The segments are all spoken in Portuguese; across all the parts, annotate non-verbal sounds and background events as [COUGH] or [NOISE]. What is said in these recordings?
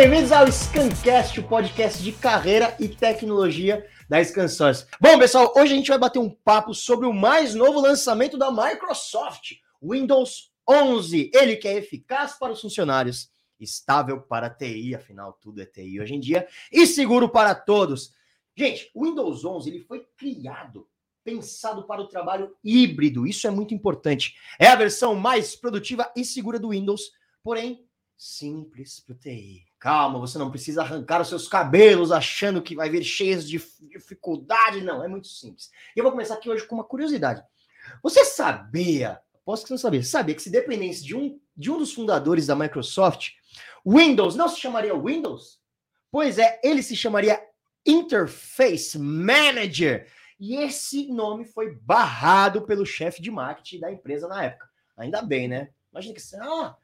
bem-vindos ao Scancast, o podcast de carreira e tecnologia da Scansource. Bom, pessoal, hoje a gente vai bater um papo sobre o mais novo lançamento da Microsoft, Windows 11. Ele que é eficaz para os funcionários, estável para a TI, afinal tudo é TI hoje em dia, e seguro para todos. Gente, o Windows 11 ele foi criado pensado para o trabalho híbrido. Isso é muito importante. É a versão mais produtiva e segura do Windows, porém simples para o TI. Calma, você não precisa arrancar os seus cabelos achando que vai vir cheios de dificuldade. Não, é muito simples. E eu vou começar aqui hoje com uma curiosidade. Você sabia, posso que não sabia, sabia que se dependesse de um, de um dos fundadores da Microsoft, Windows não se chamaria Windows? Pois é, ele se chamaria Interface Manager. E esse nome foi barrado pelo chefe de marketing da empresa na época. Ainda bem, né? Imagina que ah,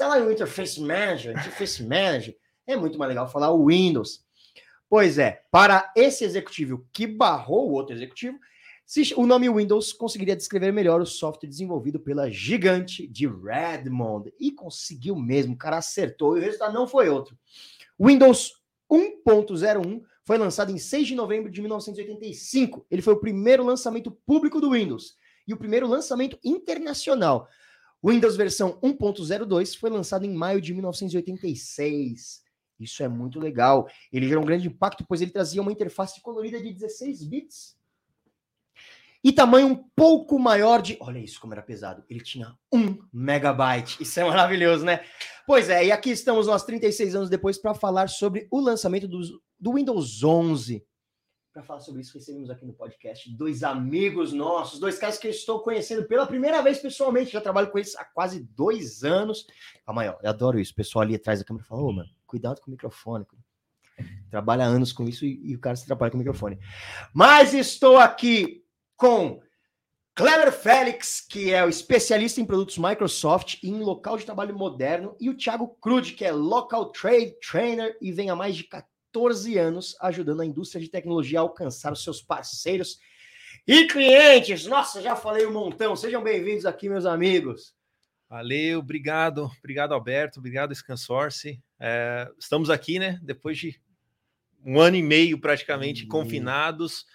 lá o Interface Manager, Interface Manager. É muito mais legal falar o Windows. Pois é, para esse executivo que barrou o outro executivo, o nome Windows conseguiria descrever melhor o software desenvolvido pela gigante de Redmond. E conseguiu mesmo, o cara acertou e o resultado não foi outro. Windows 1.01 foi lançado em 6 de novembro de 1985. Ele foi o primeiro lançamento público do Windows e o primeiro lançamento internacional. Windows versão 1.02 foi lançado em maio de 1986. Isso é muito legal. Ele gerou um grande impacto, pois ele trazia uma interface colorida de 16 bits e tamanho um pouco maior de. Olha isso como era pesado. Ele tinha um megabyte. Isso é maravilhoso, né? Pois é, e aqui estamos nós 36 anos depois para falar sobre o lançamento do, do Windows 11. Para falar sobre isso, recebemos aqui no podcast dois amigos nossos, dois caras que eu estou conhecendo pela primeira vez pessoalmente. Já trabalho com eles há quase dois anos. Calma aí, ó, eu adoro isso. O pessoal ali atrás da câmera fala: Ô, mano, cuidado com o microfone. Trabalha anos com isso e, e o cara se trabalha com o microfone. Mas estou aqui com Cleber Félix, que é o especialista em produtos Microsoft e em local de trabalho moderno, e o Thiago Crude, que é Local Trade Trainer e vem há mais de 14 anos ajudando a indústria de tecnologia a alcançar os seus parceiros e clientes. Nossa, já falei um montão. Sejam bem-vindos aqui, meus amigos. Valeu, obrigado, obrigado Alberto, obrigado Scansource. É, estamos aqui, né? Depois de um ano e meio praticamente uhum. confinados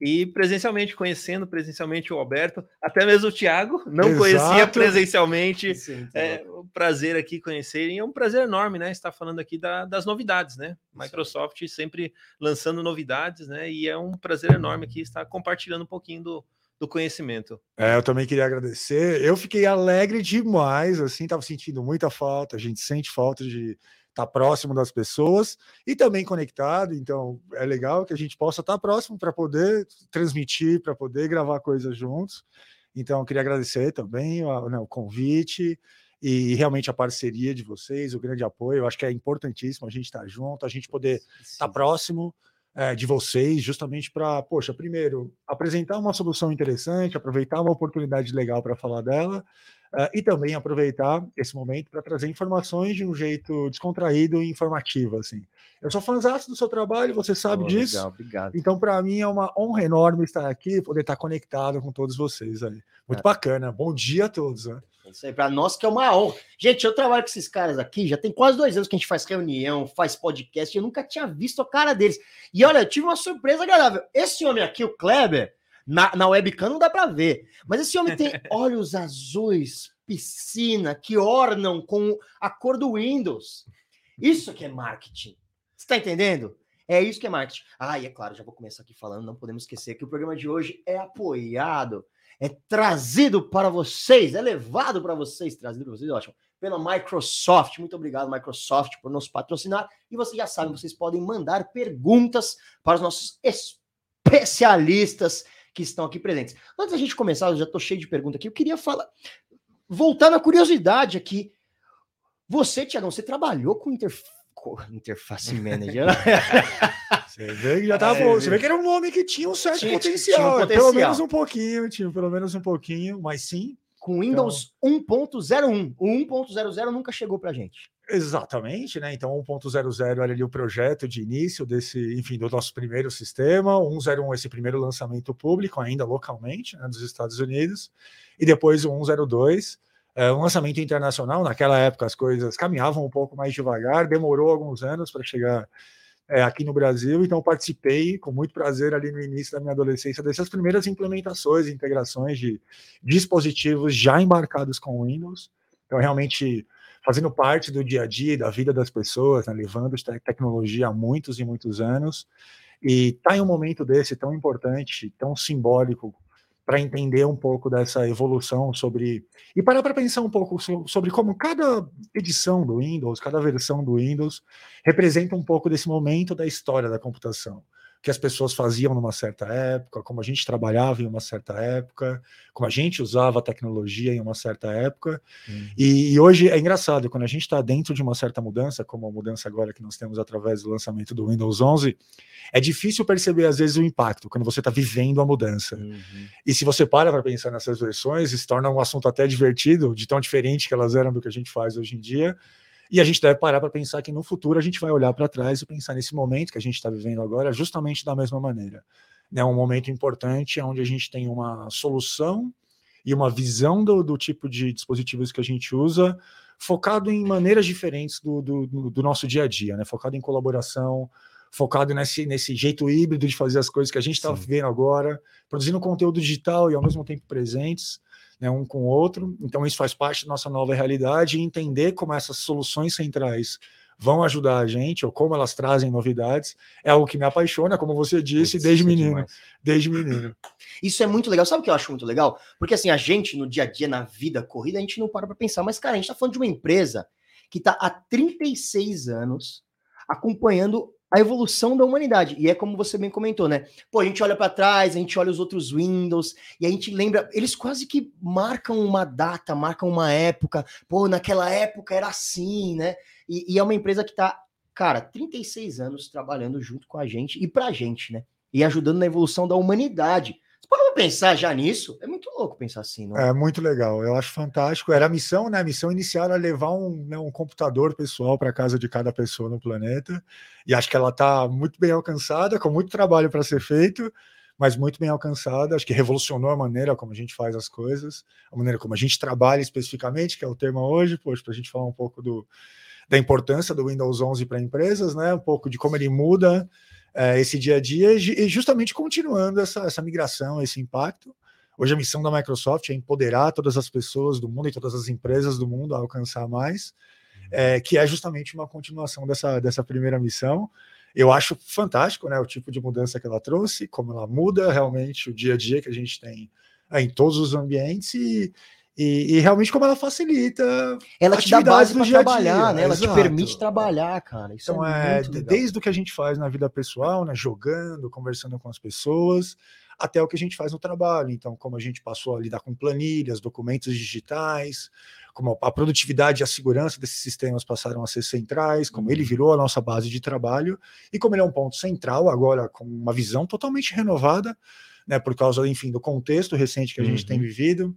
e presencialmente, conhecendo presencialmente o Alberto, até mesmo o Thiago, não Exato. conhecia presencialmente. é um prazer aqui conhecer, e é um prazer enorme, né? Estar falando aqui da, das novidades, né? Microsoft sempre lançando novidades, né? E é um prazer enorme aqui estar compartilhando um pouquinho do, do conhecimento. É, eu também queria agradecer. Eu fiquei alegre demais, assim, estava sentindo muita falta. A gente sente falta de estar tá próximo das pessoas e também conectado. Então é legal que a gente possa estar tá próximo para poder transmitir, para poder gravar coisas juntos. Então, eu queria agradecer também o, né, o convite e realmente a parceria de vocês, o grande apoio. Eu acho que é importantíssimo a gente estar tá junto, a gente poder estar próximo é, de vocês, justamente para, poxa, primeiro, apresentar uma solução interessante, aproveitar uma oportunidade legal para falar dela, e também aproveitar esse momento para trazer informações de um jeito descontraído e informativo, assim. Eu sou fãzão do seu trabalho, você sabe oh, disso. Legal, obrigado. Então, para mim, é uma honra enorme estar aqui, poder estar conectado com todos vocês aí. Muito é. bacana. Bom dia a todos. Né? É isso aí, para nós que é uma honra. Gente, eu trabalho com esses caras aqui, já tem quase dois anos que a gente faz reunião, faz podcast, eu nunca tinha visto a cara deles. E olha, eu tive uma surpresa agradável. Esse homem aqui, o Kleber, na, na webcam não dá para ver. Mas esse homem tem [LAUGHS] olhos azuis, piscina, que ornam com a cor do Windows. Isso que é marketing. Você está entendendo? É isso que é marketing. Ah, e é claro, já vou começar aqui falando, não podemos esquecer que o programa de hoje é apoiado, é trazido para vocês, é levado para vocês, trazido para vocês, ótimo, pela Microsoft. Muito obrigado, Microsoft, por nos patrocinar. E vocês já sabem, vocês podem mandar perguntas para os nossos especialistas que estão aqui presentes. Antes da gente começar, eu já estou cheio de perguntas aqui, eu queria falar, voltar na curiosidade aqui. Você, Tiagão, você trabalhou com interf... interface manager? Né? [LAUGHS] você vê que já tava, é, você vê que era um homem que tinha um certo tinha, potencial, tinha um potencial, pelo menos um pouquinho, tinha pelo menos um pouquinho, mas sim. Com Windows então... 1.01, o 1.00 nunca chegou para gente. Exatamente, né? Então 1.00 era ali o projeto de início desse, enfim, do nosso primeiro sistema, 101 esse primeiro lançamento público ainda localmente, né, dos Estados Unidos, e depois o 102 é, um lançamento internacional. Naquela época as coisas caminhavam um pouco mais devagar, demorou alguns anos para chegar é, aqui no Brasil, então participei com muito prazer ali no início da minha adolescência dessas primeiras implementações integrações de dispositivos já embarcados com Windows. Então, realmente fazendo parte do dia a dia, da vida das pessoas, né, levando tecnologia há muitos e muitos anos. E está em um momento desse tão importante, tão simbólico, para entender um pouco dessa evolução sobre. E parar para pensar um pouco sobre como cada edição do Windows, cada versão do Windows, representa um pouco desse momento da história da computação que as pessoas faziam numa certa época, como a gente trabalhava em uma certa época, como a gente usava a tecnologia em uma certa época. Uhum. E, e, hoje é engraçado, quando a gente está dentro de uma certa mudança, como a mudança agora que nós temos através do lançamento do Windows 11, é difícil perceber às vezes o impacto quando você está vivendo a mudança. Uhum. E se você para para pensar nessas versões, se torna um assunto até divertido, de tão diferente que elas eram do que a gente faz hoje em dia. E a gente deve parar para pensar que no futuro a gente vai olhar para trás e pensar nesse momento que a gente está vivendo agora justamente da mesma maneira. É um momento importante onde a gente tem uma solução e uma visão do, do tipo de dispositivos que a gente usa focado em maneiras diferentes do, do, do, nosso dia a dia, né? focado em colaboração, focado nesse, nesse jeito híbrido de fazer as coisas que a gente está vivendo agora, produzindo conteúdo digital e ao mesmo tempo presentes né, um com o outro. Então, isso faz parte da nossa nova realidade e entender como essas soluções centrais vão ajudar a gente, ou como elas trazem novidades, é algo que me apaixona, como você disse, desde menino. Demais. Desde menino. Isso é muito legal. Sabe o que eu acho muito legal? Porque assim, a gente, no dia a dia, na vida corrida, a gente não para para pensar, mas, cara, a gente está falando de uma empresa que está há 36 anos acompanhando a evolução da humanidade. E é como você bem comentou, né? Pô, a gente olha para trás, a gente olha os outros Windows e a gente lembra, eles quase que marcam uma data, marcam uma época. Pô, naquela época era assim, né? E, e é uma empresa que tá, cara, 36 anos trabalhando junto com a gente e pra gente, né? E ajudando na evolução da humanidade. Vamos pensar já nisso? É muito louco pensar assim, não é? É muito legal, eu acho fantástico. Era a missão, né? A missão inicial era levar um, né, um computador pessoal para casa de cada pessoa no planeta. E acho que ela está muito bem alcançada, com muito trabalho para ser feito, mas muito bem alcançada. Acho que revolucionou a maneira como a gente faz as coisas, a maneira como a gente trabalha especificamente, que é o tema hoje, poxa, para a gente falar um pouco do, da importância do Windows 11 para empresas, né? Um pouco de como ele muda é, esse dia a dia e justamente continuando essa, essa migração, esse impacto. Hoje a missão da Microsoft é empoderar todas as pessoas do mundo e todas as empresas do mundo a alcançar mais, é, que é justamente uma continuação dessa, dessa primeira missão. Eu acho fantástico né, o tipo de mudança que ela trouxe, como ela muda realmente o dia a dia que a gente tem é, em todos os ambientes e, e, e, realmente como ela facilita. Ela te dá base para trabalhar, né? Ela Exato. te permite trabalhar, cara. Isso então, é, é desde o que a gente faz na vida pessoal, né? Jogando, conversando com as pessoas, até o que a gente faz no trabalho. Então, como a gente passou a lidar com planilhas, documentos digitais, como a produtividade e a segurança desses sistemas passaram a ser centrais, como ele uhum. virou a nossa base de trabalho e como ele é um ponto central agora com uma visão totalmente renovada, né? Por causa, enfim, do contexto recente que a gente uhum. tem vivido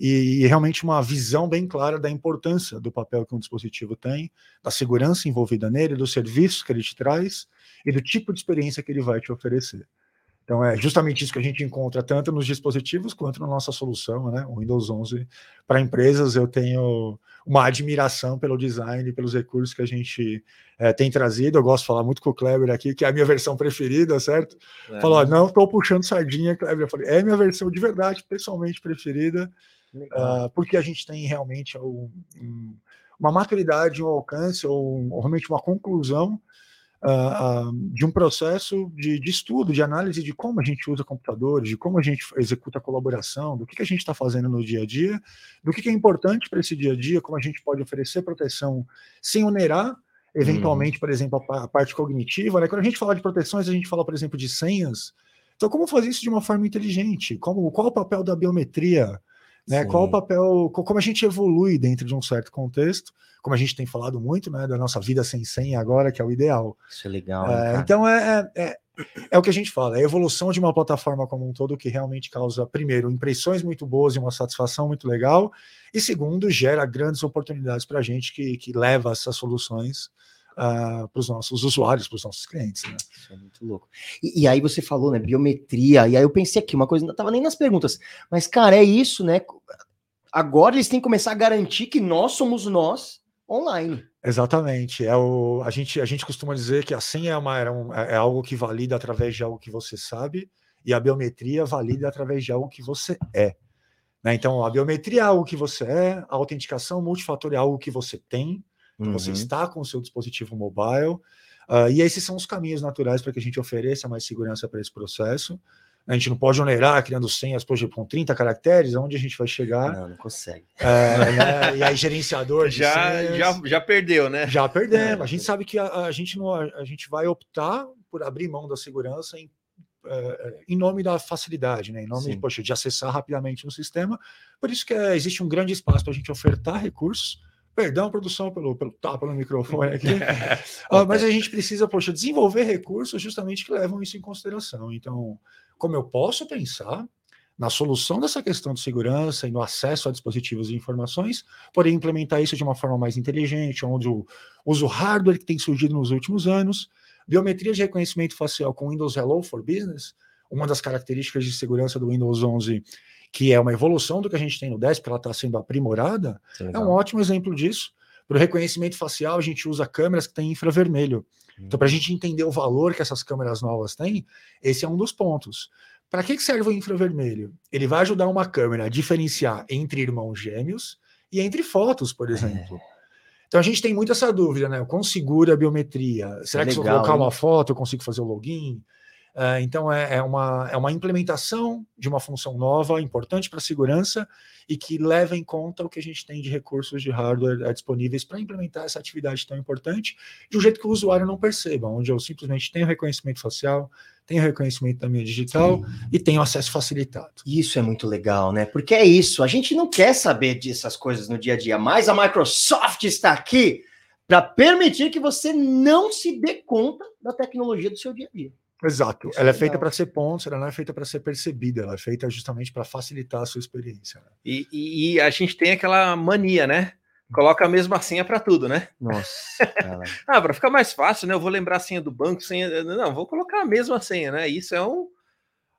e, e, realmente uma visão bem clara da importância do papel que um dispositivo tem, da segurança envolvida nele, dos serviços que ele te traz e do tipo de experiência que ele vai te oferecer. Então é justamente isso que a gente encontra tanto nos dispositivos quanto na nossa solução, né? O Windows 11 para empresas eu tenho uma admiração pelo design, pelos recursos que a gente é, tem trazido. Eu gosto de falar muito com o Kleber aqui, que é a minha versão preferida, certo? É. Falou, não estou puxando sardinha, Kleber. Eu falei, é minha versão de verdade, pessoalmente preferida uh, porque a gente tem realmente um, um, uma maturidade, um alcance, ou, realmente uma conclusão uh, de um processo de, de, estudo, de análise de como a gente usa computadores, de como a gente executa a colaboração, do que, que a gente está fazendo no dia a dia, do que, que é importante para esse dia a dia, como a gente pode oferecer proteção sem onerar eventualmente, uhum. por exemplo, a, a, parte cognitiva. Né? Quando a gente fala de proteções, a gente fala, por exemplo, de senhas. Então, como fazer isso de uma forma inteligente? Como, qual o papel da biometria? Né? Qual o papel, como a gente evolui dentro de um certo contexto, como a gente tem falado muito, né, da nossa vida sem senha agora, que é o ideal. Isso é legal. É, então é, é, é, é, o que a gente fala, é a evolução de uma plataforma como um todo que realmente causa, primeiro, impressões muito boas e uma satisfação muito legal, e segundo, gera grandes oportunidades para a gente que, que leva essas soluções uh, para os nossos usuários, para os nossos clientes. Né? Isso é muito louco. E, e, aí você falou, né, biometria, e aí eu pensei aqui, uma coisa, não estava nem nas perguntas, mas, cara, é isso, né? agora eles têm que começar a garantir que nós somos nós online. Exatamente. É o, a, gente, a gente costuma dizer que a senha é, uma, é, um, é algo que valida através de algo que você sabe, e a biometria valida através de algo que você é. Né? Então, a biometria é algo que você é, a autenticação multifatorial é algo que você tem, uhum. você está com o seu dispositivo mobile, uh, e esses são os caminhos naturais para que a gente ofereça mais segurança para esse processo. A gente não pode onerar criando senhas, com 30 caracteres, aonde a gente vai chegar. Não, não consegue. É, né? E aí, gerenciador [LAUGHS] já, já, já perdeu, né? Já perdemos. É. A gente sabe que a, a, gente não, a gente vai optar por abrir mão da segurança em, é, em nome da facilidade, né? em nome de, poxa, de acessar rapidamente no sistema. Por isso que é, existe um grande espaço para a gente ofertar recursos. Perdão, produção, pelo, pelo tapa no microfone [LAUGHS] aqui. ah, mas a gente precisa, poxa, desenvolver recursos justamente que levam isso em consideração. Então, como eu posso pensar na solução dessa questão de segurança e no acesso a dispositivos e informações, porém implementar isso de uma forma mais inteligente, onde o uso hardware que tem surgido nos últimos anos, biometria de reconhecimento facial com Windows Hello for Business, uma das características de segurança do Windows 11, que é uma evolução do que a gente tem no 10, porque ela está sendo aprimorada, é um ótimo exemplo disso. Para o reconhecimento facial, a gente usa câmeras que têm infravermelho. Então, para a gente entender o valor que essas câmeras novas têm, esse é um dos pontos. Para que, que serve o infravermelho? Ele vai ajudar uma câmera a diferenciar entre irmãos gêmeos e entre fotos, por é. exemplo. É. Então a gente tem muito essa dúvida, né? Quão segura a biometria? Será é que legal, se eu colocar hein? uma foto eu consigo fazer o login? Uh, então é, é, uma, é uma implementação de uma função nova, importante para a segurança e que leva em conta o que a gente tem de recursos de hardware uh, disponíveis para implementar essa atividade tão importante, de um jeito que o usuário não perceba, onde eu simplesmente tenho reconhecimento facial, tenho reconhecimento da minha digital Sim. e tenho acesso facilitado. Isso é muito legal, né? Porque é isso, a gente não quer saber dessas coisas no dia a dia, mas a Microsoft está aqui para permitir que você não se dê conta da tecnologia do seu dia a dia. Exato. Isso ela é, é feita para ser pontos, ela não é feita para ser percebida, ela é feita justamente para facilitar a sua experiência. Né? E, e, e, a gente tem aquela mania, né? Coloca a mesma senha para tudo, né? Nossa. [LAUGHS] ah, para ficar mais fácil, né? Eu vou lembrar a senha do banco, senha. Não, vou colocar a mesma senha, né? Isso é um.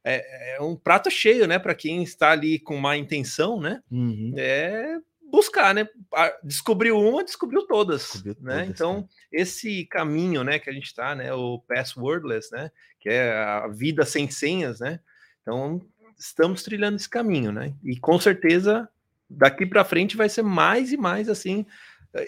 É, é um prato cheio, né? Para quem está ali com má intenção, né? Uhum. É buscar, né? Descobriu uma, descobriu todas, descobriu né? Todas, então, né? esse caminho, né, que a gente está, né, o passwordless, né, que é a vida sem senhas, né? Então, estamos trilhando esse caminho, né? E com certeza daqui para frente vai ser mais e mais assim,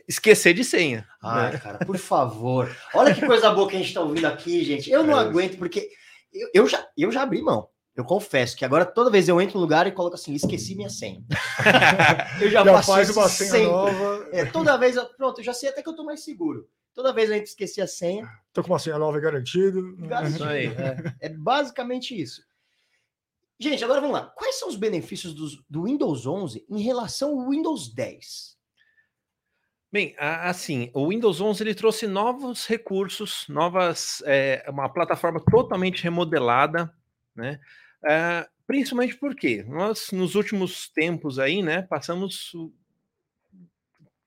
esquecer de senha. Ai, né? cara, por favor. Olha que coisa boa que a gente está ouvindo aqui, gente. Eu não é. aguento porque eu, eu, já eu já abri mão. Eu confesso que agora toda vez eu entro no lugar e coloco assim, esqueci minha senha. [LAUGHS] eu já, já faz uma senha sempre. nova. É, toda vez, pronto, eu já sei até que eu tô mais seguro. Toda vez a gente esqueci a senha. Tô com uma senha nova garantido. Garantido. É, é, basicamente isso. Gente, agora vamos lá. Quais são os benefícios do, do Windows 11 em relação ao Windows 10? Bem, assim, o Windows 11 ele trouxe novos recursos, novas, é, uma plataforma totalmente remodelada, né? Uh, principalmente porque nós, nos últimos tempos aí, né, passamos o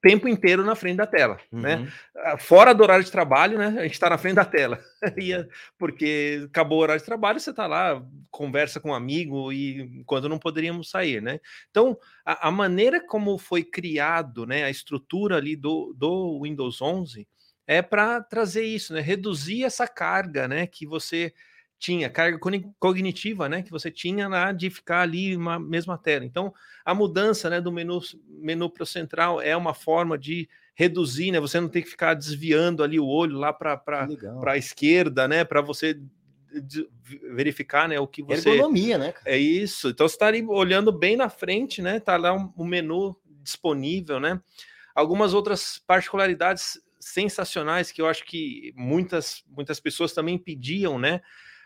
tempo inteiro na frente da tela, né? uhum. né? Fora do horário de trabalho, né? A gente está na frente da tela. [LAUGHS] É, porque acabou o horário de trabalho, você está lá, conversa com um amigo e quando não poderíamos sair, né? Então, a, a, maneira como foi criado, né, a estrutura ali do, do Windows 11 é para trazer isso, né? Reduzir essa carga, né? Que você tinha, carga cognitiva, né, que você tinha lá de ficar ali uma mesma tela. Então, a mudança, né, do menu menu para o central é uma forma de reduzir, né, você não tem que ficar desviando ali o olho lá para a esquerda, né, para você verificar, né, o que você ergonomia, né? É isso. Então você está ali olhando bem na frente, né? Tá lá o um, um menu disponível, né? Algumas outras particularidades sensacionais que eu acho que muitas muitas pessoas também pediam, né?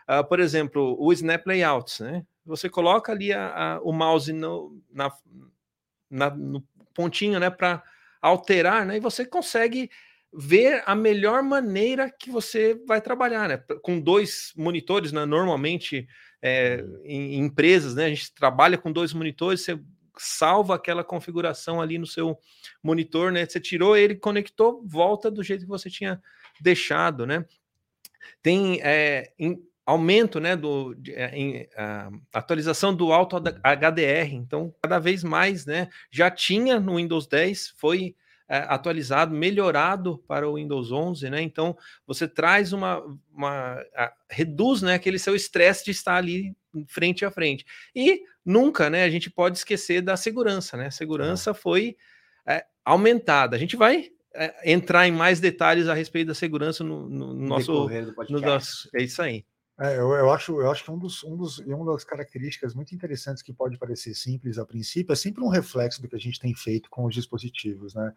Uh, por exemplo, o Snap Layouts, né? Você coloca ali a, a, o mouse no, na, na, no pontinho, né, para alterar, né? E você consegue ver a melhor maneira que você vai trabalhar, né? Com dois monitores, né? Normalmente é, em, em, empresas, né? A gente trabalha com dois monitores, você salva aquela configuração ali no seu monitor, né? Você tirou ele, conectou, volta do jeito que você tinha deixado, né? Tem é, aumento né, do, de, é, em, a atualização do Auto HDR. Então, cada vez mais, né? Já tinha no Windows 10, foi é, atualizado, melhorado para o Windows 11, né? Então, você traz uma, uma a, reduz, né, aquele seu estresse de estar ali frente a frente. E nunca, né, a gente pode esquecer da segurança, né? A segurança é. foi é, aumentada. A gente vai é, entrar em mais detalhes a respeito da segurança no, no, no nosso, no nosso. É isso aí. É, eu, eu, acho, eu acho que um dos, um dos, uma das características muito interessantes que pode parecer simples a princípio é sempre um reflexo do que a gente tem feito com os dispositivos, né?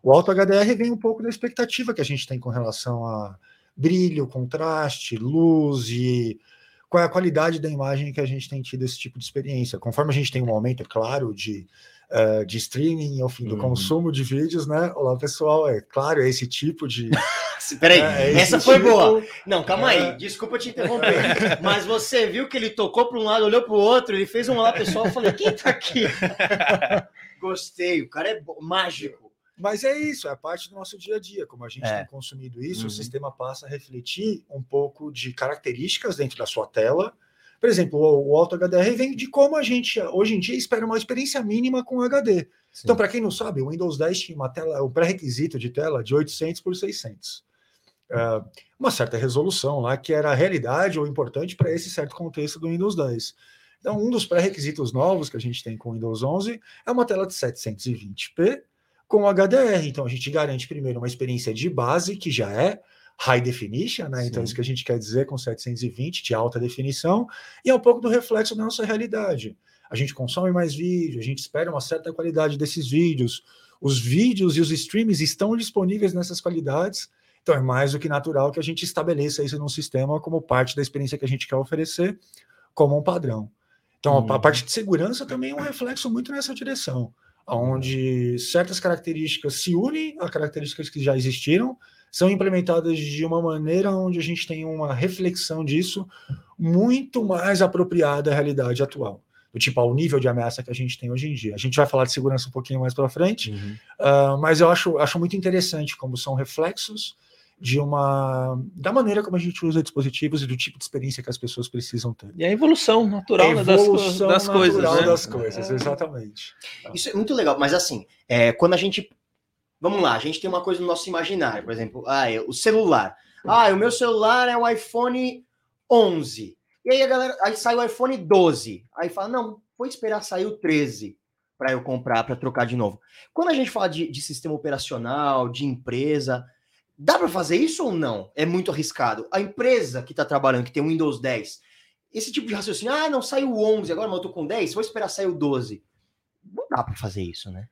O Auto HDR vem um pouco da expectativa que a gente tem com relação a brilho, contraste, luz e qual é a qualidade da imagem que a gente tem tido esse tipo de experiência. Conforme a gente tem um aumento, é claro, de uh, de streaming, ao fim do uhum. consumo de vídeos, né? Olá, pessoal, é claro, é esse tipo de. [LAUGHS] Peraí, é, é essa foi tipo... boa. Não, calma é... aí, desculpa te interromper. mas você viu que ele tocou para um lado, olhou para o outro, ele fez um olá pessoal, eu falei, quem tá aqui? [LAUGHS] Gostei, o cara é mágico. Mas é isso, é parte do nosso dia a dia. Como a gente é. tem consumido isso, uhum. o sistema passa a refletir um pouco de características dentro da sua tela por exemplo, o, Auto HDR vem de como a gente hoje em dia espera uma experiência mínima com HD. Sim. Então, para quem não sabe, o Windows 10 tinha uma tela, o pré-requisito de tela de 800 por 600. Uh, uma certa resolução lá que era a realidade ou importante para esse certo contexto do Windows 10. Então, um dos pré-requisitos novos que a gente tem com o Windows 11 é uma tela de 720p com HDR. Então, a gente garante primeiro uma experiência de base, que já é high definition, né? Sim. Então, isso que a gente quer dizer com 720 de alta definição, e é um pouco do reflexo da nossa realidade. A gente consome mais vídeo, a gente espera uma certa qualidade desses vídeos. Os vídeos e os streams estão disponíveis nessas qualidades, então é mais do que natural que a gente estabeleça isso num sistema como parte da experiência que a gente quer oferecer, como um padrão. Então, a uhum. parte de segurança também é um reflexo muito nessa direção, onde certas características se unem a características que já existiram, são implementadas de uma maneira onde a gente tem uma reflexão disso muito mais apropriada à realidade atual. Do tipo, ao nível de ameaça que a gente tem hoje em dia. A gente vai falar de segurança um pouquinho mais para frente, uhum. uh, mas eu acho, acho muito interessante como são reflexos de uma da maneira como a gente usa dispositivos e do tipo de experiência que as pessoas precisam ter. E a evolução natural a evolução das, das coisas, né? das coisas, exatamente. Isso é muito legal, mas assim, é, quando a gente Vamos lá, a gente tem uma coisa no nosso imaginário, por exemplo, ah, é o celular. Ah, o meu celular é o iPhone 11. E aí a galera, aí sai o iPhone 12. Aí fala, não, vou esperar sair o 13 para eu comprar, para trocar de novo. Quando a gente fala de, de sistema operacional, de empresa, dá para fazer isso ou não? É muito arriscado. A empresa que está trabalhando, que tem o Windows 10, esse tipo de raciocínio, ah, não saiu o 11, agora eu tô com 10, vou esperar sair o 12. Não dá para fazer isso, né?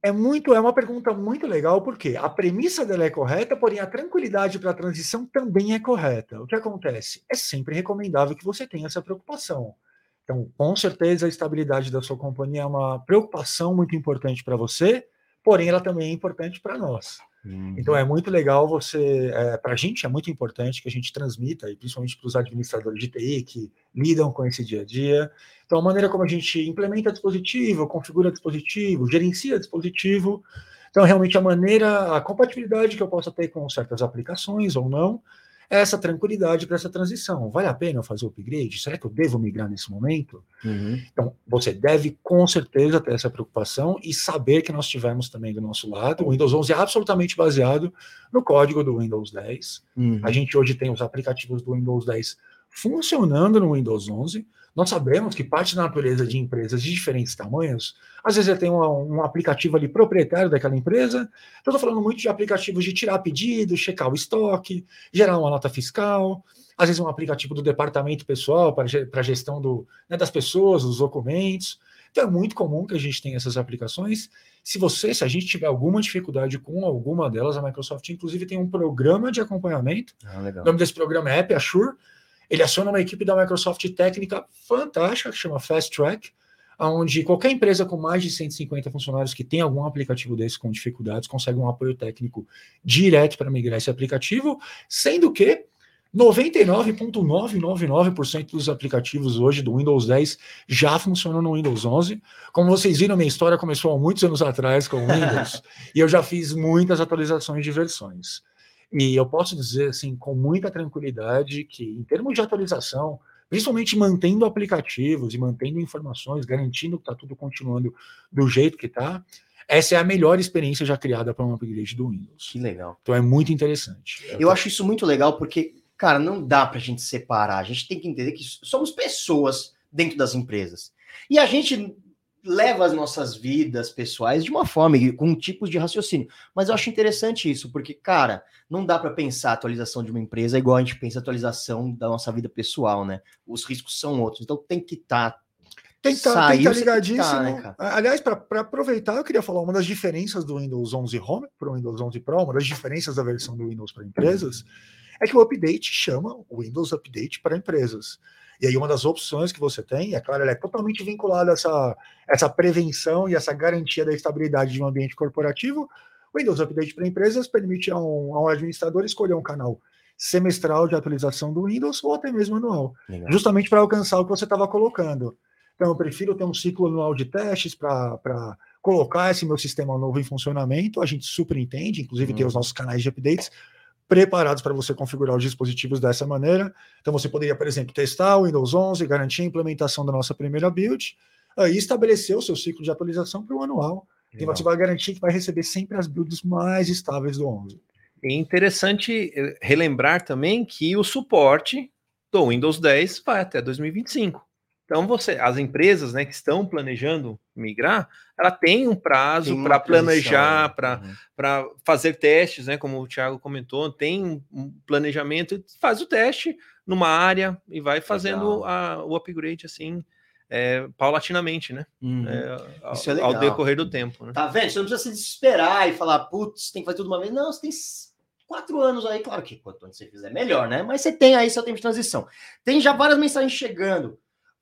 É muito, é uma pergunta muito legal, porque a premissa dela é correta, porém a tranquilidade para a transição também é correta. O que acontece? É sempre recomendável que você tenha essa preocupação. Então, com certeza, a estabilidade da sua companhia é uma preocupação muito importante para você, porém ela também é importante para nós. Uhum. Então é muito legal você, é, para a gente é muito importante que a gente transmita, e principalmente para os administradores de TI que lidam com esse dia a dia. Então a maneira como a gente implementa dispositivo, configura dispositivo, gerencia dispositivo. Então realmente a maneira, a compatibilidade que eu possa ter com certas aplicações ou não, essa tranquilidade para essa transição. Vale a pena eu fazer o upgrade? Será que eu devo migrar nesse momento? Uhum. Então, você deve com certeza ter essa preocupação e saber que nós tivemos também do nosso lado. O Windows 11 é absolutamente baseado no código do Windows 10. Uhum. A gente hoje tem os aplicativos do Windows 10 funcionando no Windows 11. Nós sabemos que parte da natureza de empresas de diferentes tamanhos, às vezes tem um, um aplicativo ali proprietário daquela empresa. Eu estou falando muito de aplicativos de tirar pedido, checar o estoque, gerar uma nota fiscal, às vezes um aplicativo do departamento pessoal para a gestão do, né, das pessoas, dos documentos. Então é muito comum que a gente tenha essas aplicações. Se você, se a gente tiver alguma dificuldade com alguma delas, a Microsoft inclusive tem um programa de acompanhamento. Ah, o nome desse programa é App Assure ele aciona uma equipe da Microsoft técnica fantástica, que chama Fast Track, onde qualquer empresa com mais de 150 funcionários que tem algum aplicativo desse com dificuldades consegue um apoio técnico direto para migrar esse aplicativo, sendo que 99,999% dos aplicativos hoje do Windows 10 já funcionam no Windows 11. Como vocês viram, minha história começou há muitos anos atrás com o Windows [LAUGHS] e eu já fiz muitas atualizações de versões. E eu posso dizer, assim, com muita tranquilidade, que em termos de atualização, principalmente mantendo aplicativos e mantendo informações, garantindo que está tudo continuando do jeito que está, essa é a melhor experiência já criada para um upgrade do Windows. Que legal. Então é muito interessante. Eu acho isso muito legal porque, cara, não dá para a gente separar. A gente tem que entender que somos pessoas dentro das empresas. E a gente leva as nossas vidas pessoais de uma forma, com tipos de raciocínio. Mas eu acho interessante isso, porque, cara, não dá para pensar a atualização de uma empresa igual a gente pensa a atualização da nossa vida pessoal, né? Os riscos são outros. Então tem que estar. Tá, tem que estar tá, tá ligadíssimo. Tá, né, Aliás, para aproveitar, eu queria falar uma das diferenças do Windows 11 Home para o Windows 11 Pro, uma das diferenças da versão do Windows para empresas, é que o update chama Windows Update para empresas. E aí uma das opções que você tem, é claro, ela é totalmente vinculada a essa, essa prevenção e essa garantia da estabilidade de um ambiente corporativo. O Windows Update para empresas permite a um, a um administrador escolher um canal semestral de atualização do Windows ou até mesmo anual, Legal. justamente para alcançar o que você estava colocando. Então, eu prefiro ter um ciclo anual de testes para colocar esse meu sistema novo em funcionamento. A gente super entende, inclusive, ter os uhum. nossos canais de updates preparados para você configurar os dispositivos dessa maneira. Então, você poderia, por exemplo, testar o Windows 11, garantir a implementação da nossa primeira build, aí estabelecer o seu ciclo de atualização para o anual. E você vai garantir que vai receber sempre as builds mais estáveis do 11. É interessante eh, relembrar também que o suporte do Windows 10 vai até 2025. Então, você, as empresas né, que estão planejando migrar, ela tem um prazo para planejar, para uhum. fazer testes, né? Como o Thiago comentou, tem um planejamento, faz o teste numa área e vai fazendo a, o upgrade assim. É, paulatinamente, né? Uhum. É, ao, Isso é legal. ao decorrer do tempo. Né? Tá vendo? Você não precisa se desesperar e falar, putz, tem que fazer tudo uma vez. Não, você tem quatro anos aí, claro que quanto antes você fizer, melhor, né? Mas você tem aí seu tempo de transição. Tem já várias mensagens chegando.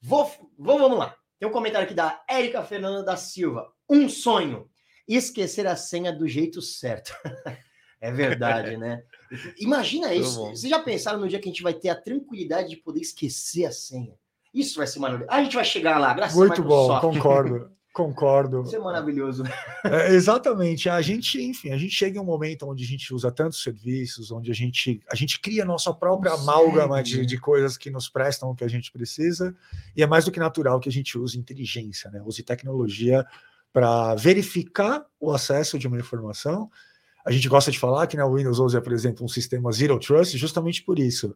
Vou, vou, vamos lá. Tem um comentário aqui da Érica Fernanda da Silva. Um sonho. Esquecer a senha do jeito certo. [LAUGHS] é verdade, né? [LAUGHS] Imagina isso. Vocês já pensaram no dia que a gente vai ter a tranquilidade de poder esquecer a senha? Isso vai ser maravilhoso. A gente vai chegar lá, graças Muito a bom, concordo. [LAUGHS] Concordo. Isso é maravilhoso. É, exatamente. A gente, enfim, a gente chega em um momento onde a gente usa tantos serviços, onde a gente, a gente cria a nossa própria amálgama de, de coisas que nos prestam o que a gente precisa, e é mais do que natural que a gente use inteligência, né? use tecnologia para verificar o acesso de uma informação. A gente gosta de falar que né, o Windows 11 apresenta um sistema Zero Trust justamente por isso,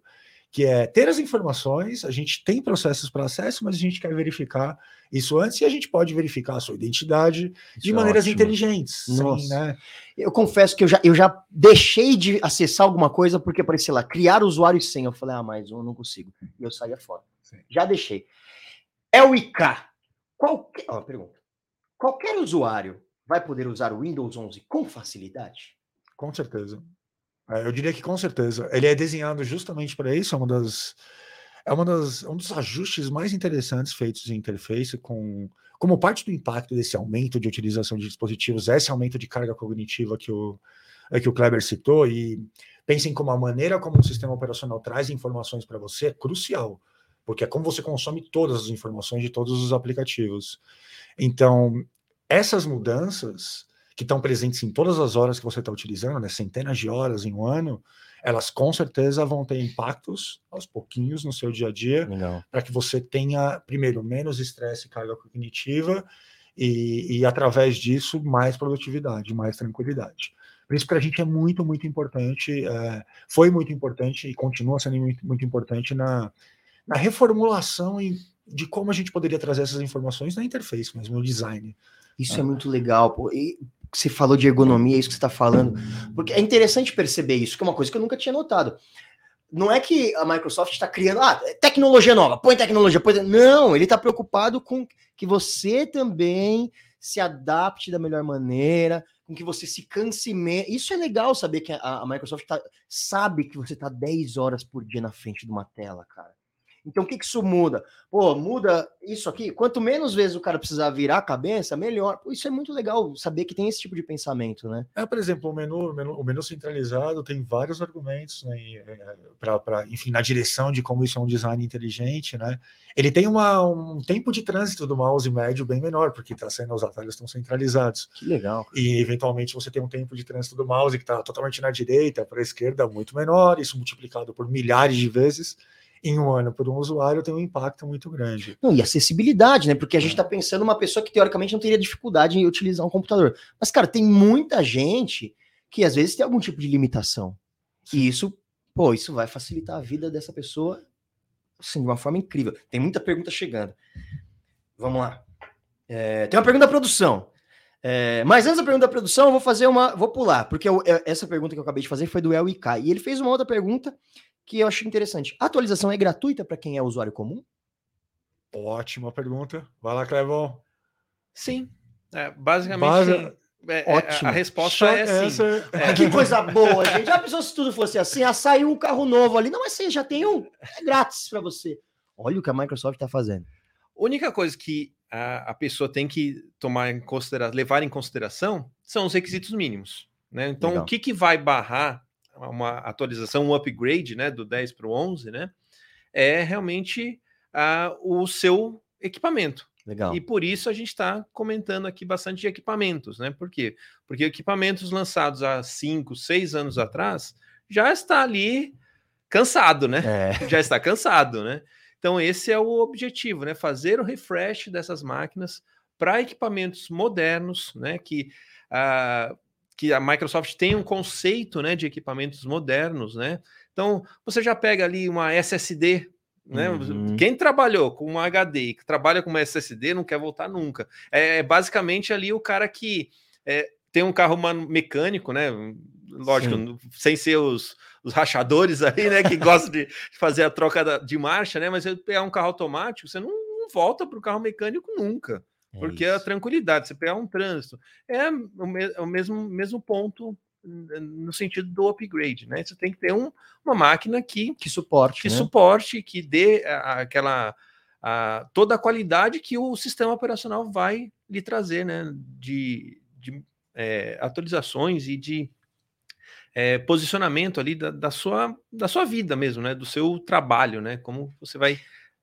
que é ter as informações, a gente tem processos para acesso, mas a gente quer verificar isso antes e a gente pode verificar a sua identidade isso de é maneiras ótimo. inteligentes. Sim, né? Eu confesso que eu já, eu já deixei de acessar alguma coisa porque aparecia lá, criar usuário e senha. Eu falei, ah, mais um, eu não consigo. E eu saía fora. Sim. Já deixei. É o IK. Qualquer, ó, pergunta. Qualquer usuário vai poder usar o Windows 11 com facilidade? Com certeza. É, eu diria que com certeza. Ele é desenhado justamente para isso, é uma das é uma das, um dos ajustes mais interessantes feitos em interface, com, como parte do impacto desse aumento de utilização de dispositivos, esse aumento de carga cognitiva que o, é, que o Kleber citou, e pensem como a maneira como o sistema operacional traz informações para você é crucial, porque é como você consome todas as informações de todos os aplicativos. Então, essas mudanças que estão presentes em todas as horas que você está utilizando, né, centenas de horas em um ano, elas com certeza vão ter impactos aos pouquinhos no seu dia a dia, para que você tenha, primeiro, menos estresse e carga cognitiva, e, e, através disso, mais produtividade, mais tranquilidade. Por isso, para a gente é muito, muito importante, é, foi muito importante e continua sendo muito, muito importante na, na reformulação de como a gente poderia trazer essas informações na interface mesmo, no design. Isso é, é muito legal. Pô. E você falou de ergonomia, isso que você está falando, porque é interessante perceber isso, que é uma coisa que eu nunca tinha notado. Não é que a Microsoft está criando ah, tecnologia nova, põe tecnologia, põe. Não, ele está preocupado com que você também se adapte da melhor maneira, com que você se canse menos. Isso é legal saber que a, a Microsoft tá, sabe que você está 10 horas por dia na frente de uma tela, cara. Então, o que, que isso muda? Pô, muda isso aqui. Quanto menos vezes o cara precisar virar a cabeça, melhor. Pô, isso é muito legal saber que tem esse tipo de pensamento, né? É, por exemplo, o menu, o menu, o menu centralizado tem vários argumentos, né, é, para, enfim, na direção de como isso é um design inteligente, né? Ele tem uma, um tempo de trânsito do mouse médio bem menor, porque tá sendo, os atalhos estão centralizados. Que legal. E, eventualmente, você tem um tempo de trânsito do mouse que está totalmente na direita para a esquerda muito menor, isso multiplicado por milhares de vezes em um ano por um usuário tem um impacto muito grande. Não, e acessibilidade, né? Porque a gente está pensando uma pessoa que teoricamente não teria dificuldade em utilizar um computador. Mas, cara, tem muita gente que às vezes tem algum tipo de limitação. E isso, pô, isso vai facilitar a vida dessa pessoa assim, de uma forma incrível. Tem muita pergunta chegando. Vamos lá. É, tem uma pergunta da produção. É, mas antes da pergunta da produção, eu vou fazer uma. Vou pular, porque eu, essa pergunta que eu acabei de fazer foi do El. E ele fez uma outra pergunta que eu achei interessante. A atualização é gratuita para quem é usuário comum? Ótima pergunta. Vai lá, Clevão. Sim. É, basicamente, Base... sim. É, é a resposta é sim. É. Que coisa boa, gente. Já pensou se tudo fosse assim? Ah, saiu um carro novo ali. Não, mas você já tem um. É grátis para você. Olha o que a Microsoft está fazendo. A única coisa que a, a pessoa tem que tomar em consideração, levar em consideração são os requisitos mínimos. Né? Então, Legal. o que, que vai barrar uma atualização, um upgrade né, do 10 para o 11, né, é realmente uh, o seu equipamento. Legal. E por isso a gente está comentando aqui bastante de equipamentos, né? Por quê? Porque equipamentos lançados há 5, 6 anos atrás já está ali cansado, né? É. [LAUGHS] Já está cansado, né? Então, esse é o objetivo, né? Fazer o refresh dessas máquinas para equipamentos modernos, né? Que uh, que a Microsoft tem um conceito né, de equipamentos modernos, né? Então, você já pega ali uma SSD, né? Uhum. Quem trabalhou com um HD e trabalha com uma SSD não quer voltar nunca. É, é basicamente ali o cara que é, tem um carro mecânico, né? Lógico, Sim. sem ser os, os rachadores aí, né? Que gostam de [LAUGHS] fazer a troca de marcha, né? Mas pegar um carro automático, você não, não volta para o carro mecânico nunca. É porque isso. a tranquilidade, você pegar um trânsito, é o, me o mesmo, mesmo ponto no sentido do upgrade, né? Você tem que ter um, uma máquina que que suporte, que né? suporte, que dê aquela a, toda a qualidade que o sistema operacional vai lhe trazer, né? De, de é, atualizações e de é, posicionamento ali da, da, sua da sua vida mesmo, né? Do seu trabalho, né? Como você vai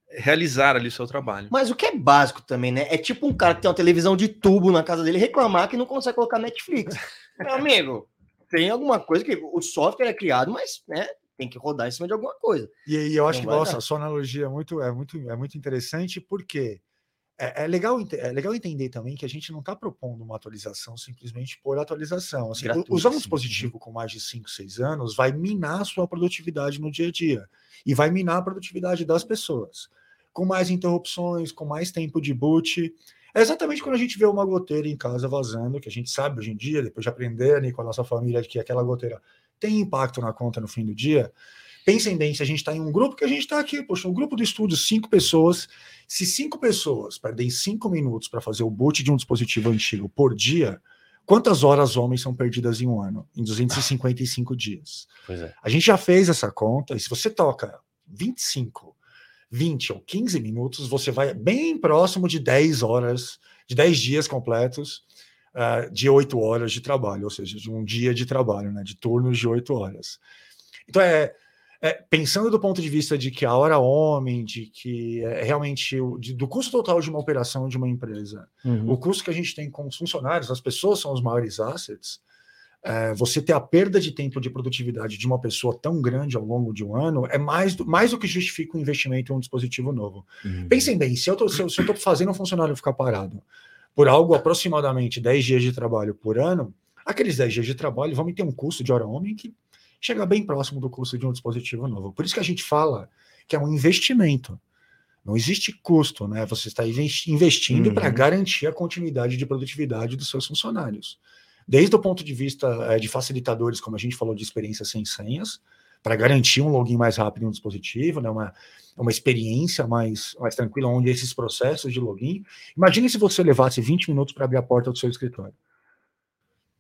realizar ali o seu trabalho. Mas o que é básico também, né? É tipo um cara que tem uma televisão de tubo na casa dele reclamar que não consegue colocar Netflix. [LAUGHS] Meu amigo, tem alguma coisa que o software é criado, mas né, tem que rodar em cima de alguma coisa. E, e eu acho não que, nossa, a sua analogia é muito, é muito, é muito interessante, porque é, é, legal, é legal entender também que a gente não está propondo uma atualização simplesmente por atualização. Assim, usar um dispositivo com mais de 5, 6 anos vai minar a sua produtividade no dia a dia e vai minar a produtividade das pessoas com mais interrupções, com mais tempo de boot. É exatamente quando a gente vê uma goteira em casa vazando, que a gente sabe hoje em dia, depois de aprender né, com a nossa família, que aquela goteira tem impacto na conta no fim do dia. Pensem bem, se a gente está em um grupo que a gente está aqui, poxa, um grupo de estúdio, cinco pessoas. Se cinco pessoas perdem cinco minutos para fazer o boot de um dispositivo antigo por dia, quantas horas homens são perdidas em um ano? Em 255 dias. É. A gente já fez essa conta, e se você toca 25 20 ou 15 minutos, você vai bem próximo de 10 horas, de 10 dias completos uh, de 8 horas de trabalho, ou seja, de um dia de trabalho, né, de turnos de 8 horas. Então, é, é, pensando do ponto de vista de que a hora homem, de que é, realmente o, de, do custo total de uma operação de uma empresa, uhum. o custo que a gente tem com os funcionários, as pessoas são os maiores assets, é, você ter a perda de tempo de produtividade de uma pessoa tão grande ao longo de um ano é mais do, mais do que justifica o investimento em um dispositivo novo. Uhum. Pensem bem, se eu estou fazendo um funcionário ficar parado por algo aproximadamente 10 dias de trabalho por ano, aqueles 10 dias de trabalho vão ter um custo de hora homem que chega bem próximo do custo de um dispositivo novo. Por isso que a gente fala que é um investimento. Não existe custo, né? Você está investindo uhum. para garantir a continuidade de produtividade dos seus funcionários desde o ponto de vista é, de facilitadores, como a gente falou de experiências sem senhas, para garantir um login mais rápido um dispositivo, né, uma, uma experiência mais, mais tranquila, onde esses processos de login. Imagine se você levasse 20 minutos para abrir a porta do seu escritório.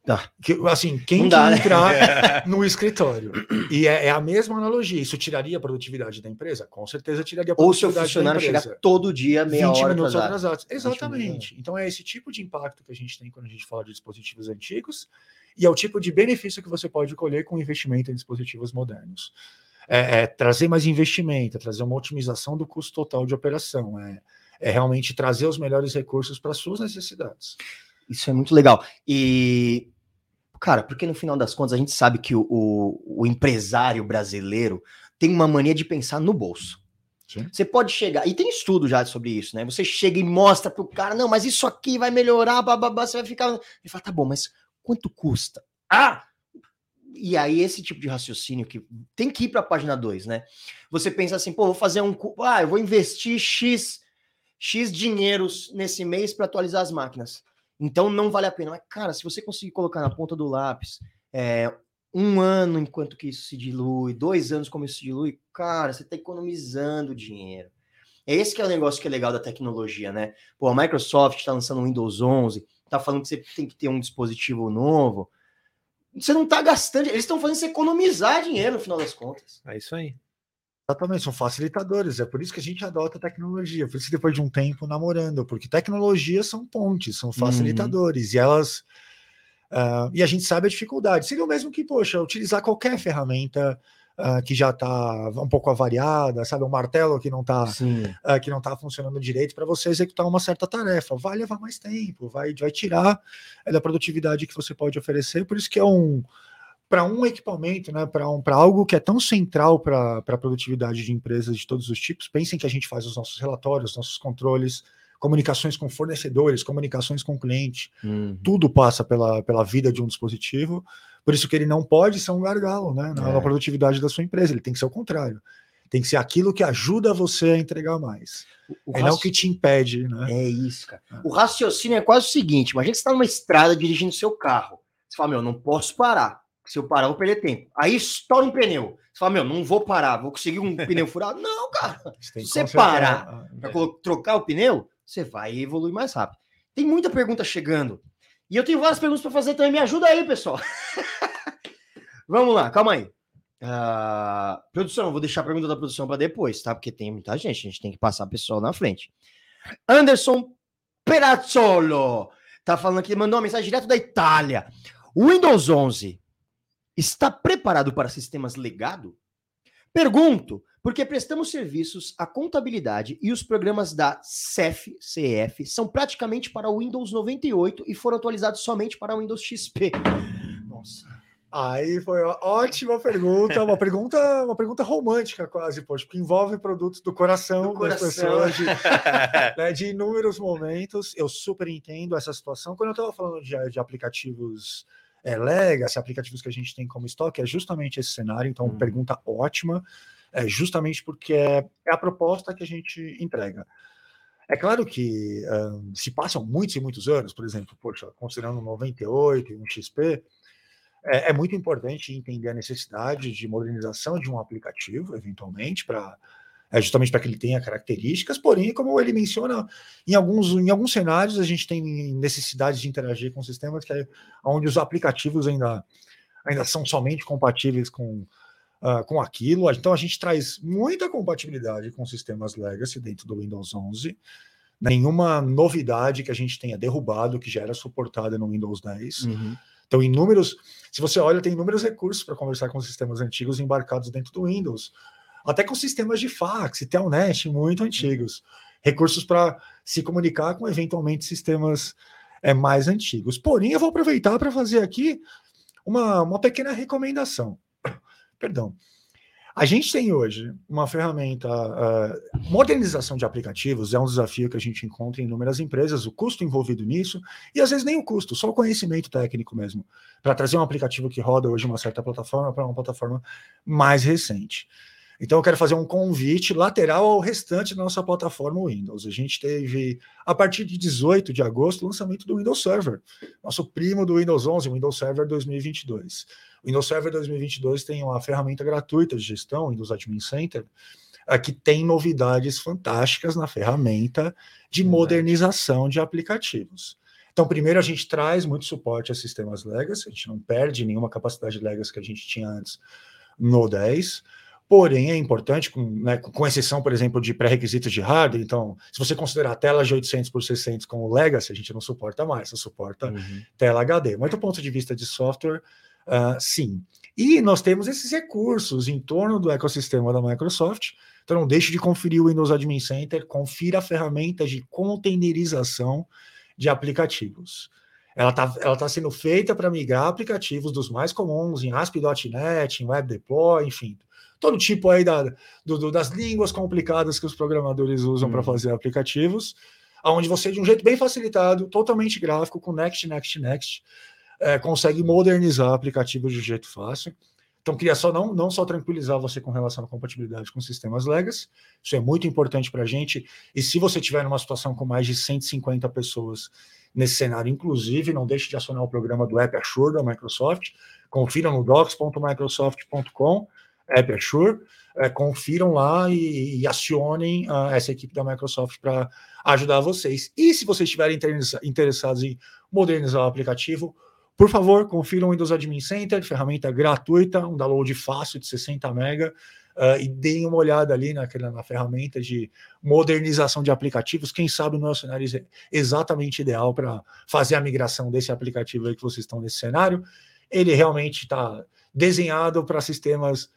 Tá. Que, assim, quem dá, que entrar né? [LAUGHS] no escritório. E é, é, a mesma analogia. Isso tiraria a produtividade da empresa? Com certeza tiraria a produtividade Ou se o funcionário chegar todo dia meia 20 hora minutos atrasados. Exatamente. Então é esse tipo de impacto que a gente tem quando a gente fala de dispositivos antigos e é o tipo de benefício que você pode colher com investimento em dispositivos modernos. É, é trazer mais investimento, é trazer uma otimização do custo total de operação, é, é realmente trazer os melhores recursos para as suas necessidades. Isso é muito legal. E Cara, porque no final das contas a gente sabe que o, o, o empresário brasileiro tem uma mania de pensar no bolso. Sim. Você pode chegar, e tem estudo já sobre isso, né? Você chega e mostra pro cara, não, mas isso aqui vai melhorar, bababá, você vai ficar. Ele fala, tá bom, mas quanto custa? Ah! E aí, esse tipo de raciocínio que tem que ir para a página 2, né? Você pensa assim, pô, vou fazer um. Ah, eu vou investir X, X dinheiros nesse mês para atualizar as máquinas. Então não vale a pena. Mas, cara, se você conseguir colocar na ponta do lápis é, um ano enquanto que isso se dilui, dois anos como isso se dilui, cara, você está economizando dinheiro. É esse que é o negócio que é legal da tecnologia, né? Pô, a Microsoft está lançando o Windows 11, está falando que você tem que ter um dispositivo novo. Você não está gastando, eles estão fazendo você economizar dinheiro no final das contas. É isso aí. Exatamente, são facilitadores. É por isso que a gente adota tecnologia. Por isso que depois de um tempo namorando, porque tecnologias são pontes, são uhum. facilitadores. Uhum. E elas. Uh, e a gente sabe a dificuldade. Seria o mesmo que, poxa, utilizar qualquer ferramenta uh, que já está um pouco avariada, sabe? Um martelo que não está uh, que não tá funcionando direito para você executar uma certa tarefa. Vai levar mais tempo, vai, vai tirar é, da produtividade que você pode oferecer. Por isso que é um para um equipamento, né, para um, algo que é tão central para a produtividade de empresas de todos os tipos, pensem que a gente faz os nossos relatórios, nossos controles, comunicações com fornecedores, comunicações com cliente, uhum. tudo passa pela, pela vida de um dispositivo, por isso que ele não pode ser um gargalo né, na, é. na produtividade da sua empresa, ele tem que ser o contrário. Tem que ser aquilo que ajuda você a entregar mais. O, o é raci... não que te impede, né? É isso, cara. É. O raciocínio é quase o seguinte: imagina que você está numa estrada dirigindo seu carro. Você fala, meu, não posso parar se eu parar, eu vou perder tempo. Aí estoura um pneu. Você fala, meu, não vou parar, vou conseguir um pneu [LAUGHS] furado. Não, cara. Se você parar para trocar o pneu, você vai evoluir mais rápido. Tem muita pergunta chegando. E eu tenho várias perguntas para fazer também. Me ajuda aí, pessoal. [LAUGHS] Vamos lá, calma aí. Uh, produção, vou deixar a pergunta da produção para depois, tá? Porque tem muita gente, a gente tem que passar o pessoal na frente. Anderson Perazzolo tá falando aqui, mandou uma mensagem direto da Itália. Windows 11 está preparado para sistemas legado? Pergunto, porque prestamos serviços à contabilidade e os programas da CEF, CEF são praticamente para o Windows 98 e foram atualizados somente para o Windows XP. Nossa. Aí foi uma ótima pergunta, uma pergunta, uma pergunta romântica quase, poxa, que envolve produtos do coração, do coração. das pessoas, de, [LAUGHS] né, de, inúmeros momentos. Eu super entendo essa situação. Quando eu estava falando de, de aplicativos é, legacy, aplicativos que a gente tem como estoque, é justamente esse cenário. Então, hum. pergunta ótima, é justamente porque é, é, a proposta que a gente entrega. É claro que um, se passam muitos e muitos anos, por exemplo, poxa, considerando 98 e um XP, é, é muito importante entender a necessidade de modernização de um aplicativo, eventualmente, para é justamente para que ele tenha características, porém, como ele menciona, em alguns, em alguns cenários a gente tem necessidade de interagir com sistemas que é onde os aplicativos ainda, ainda são somente compatíveis com, uh, com aquilo. Então a gente traz muita compatibilidade com sistemas legacy dentro do Windows 11. Nenhuma novidade que a gente tenha derrubado que já era suportada no Windows 10. Uhum. Então, inúmeros, se você olha, tem inúmeros recursos para conversar com sistemas antigos embarcados dentro do Windows até com sistemas de fax e telnet muito antigos, recursos para se comunicar com eventualmente sistemas é, mais antigos. Porém, eu vou aproveitar para fazer aqui uma, uma pequena recomendação. [COUGHS] Perdão. A gente tem hoje uma ferramenta, uh, modernização de aplicativos é um desafio que a gente encontra em inúmeras empresas, o custo envolvido nisso, e às vezes nem o custo, só o conhecimento técnico mesmo, para trazer um aplicativo que roda hoje uma certa plataforma para uma plataforma mais recente. Então, eu quero fazer um convite lateral ao restante da nossa plataforma Windows. A gente teve, a partir de 18 de agosto, o lançamento do Windows Server, nosso primo do Windows 11, o Windows Server 2022. O Windows Server 2022 tem uma ferramenta gratuita de gestão, Windows Admin Center, que tem novidades fantásticas na ferramenta de modernização de aplicativos. Então, primeiro, a gente traz muito suporte a sistemas legacy, a gente não perde nenhuma capacidade legacy que a gente tinha antes no 10. Porém, é importante, com, né, com exceção, por exemplo, de pré-requisitos de hardware. Então, se você considerar a tela de 800 por 600 como legacy, a gente não suporta mais, só suporta uhum. tela HD. Mas do ponto de vista de software, uh, sim. E nós temos esses recursos em torno do ecossistema da Microsoft. Então, não deixe de conferir o Windows Admin Center, confira a ferramenta de containerização de aplicativos. Ela está ela tá sendo feita para migrar aplicativos dos mais comuns em ASP.NET, em Web Deploy, enfim, todo tipo aí da, do, do, das línguas complicadas que os programadores usam para uhum. fazer aplicativos, onde você, de um jeito bem facilitado, totalmente gráfico, com Next, Next, Next, é, consegue modernizar aplicativos de um jeito fácil. Então, queria só não, não só tranquilizar você com relação à compatibilidade com sistemas legacy, isso é muito importante para a gente. E se você tiver numa situação com mais de 150 pessoas nesse cenário, inclusive, não deixe de acionar o programa do App Assure da Microsoft, confira no docs.microsoft.com App Assure, é, confiram lá e, e acionem uh, essa equipe da Microsoft para ajudar vocês. E se vocês estiverem interessados em modernizar o aplicativo, por favor, confiram o Windows Admin Center, ferramenta gratuita, um download fácil de 60 MB, uh, e deem uma olhada ali naquela, na ferramenta de modernização de aplicativos. Quem sabe o nosso cenário é exatamente ideal para fazer a migração desse aplicativo aí que vocês estão nesse cenário. Ele realmente está desenhado para sistemas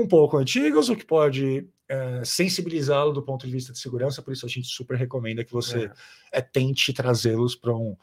um pouco antigos, o que pode é, sensibilizá-lo do ponto de vista de segurança, por isso a gente super recomenda que você é. É, tente trazê-los para um,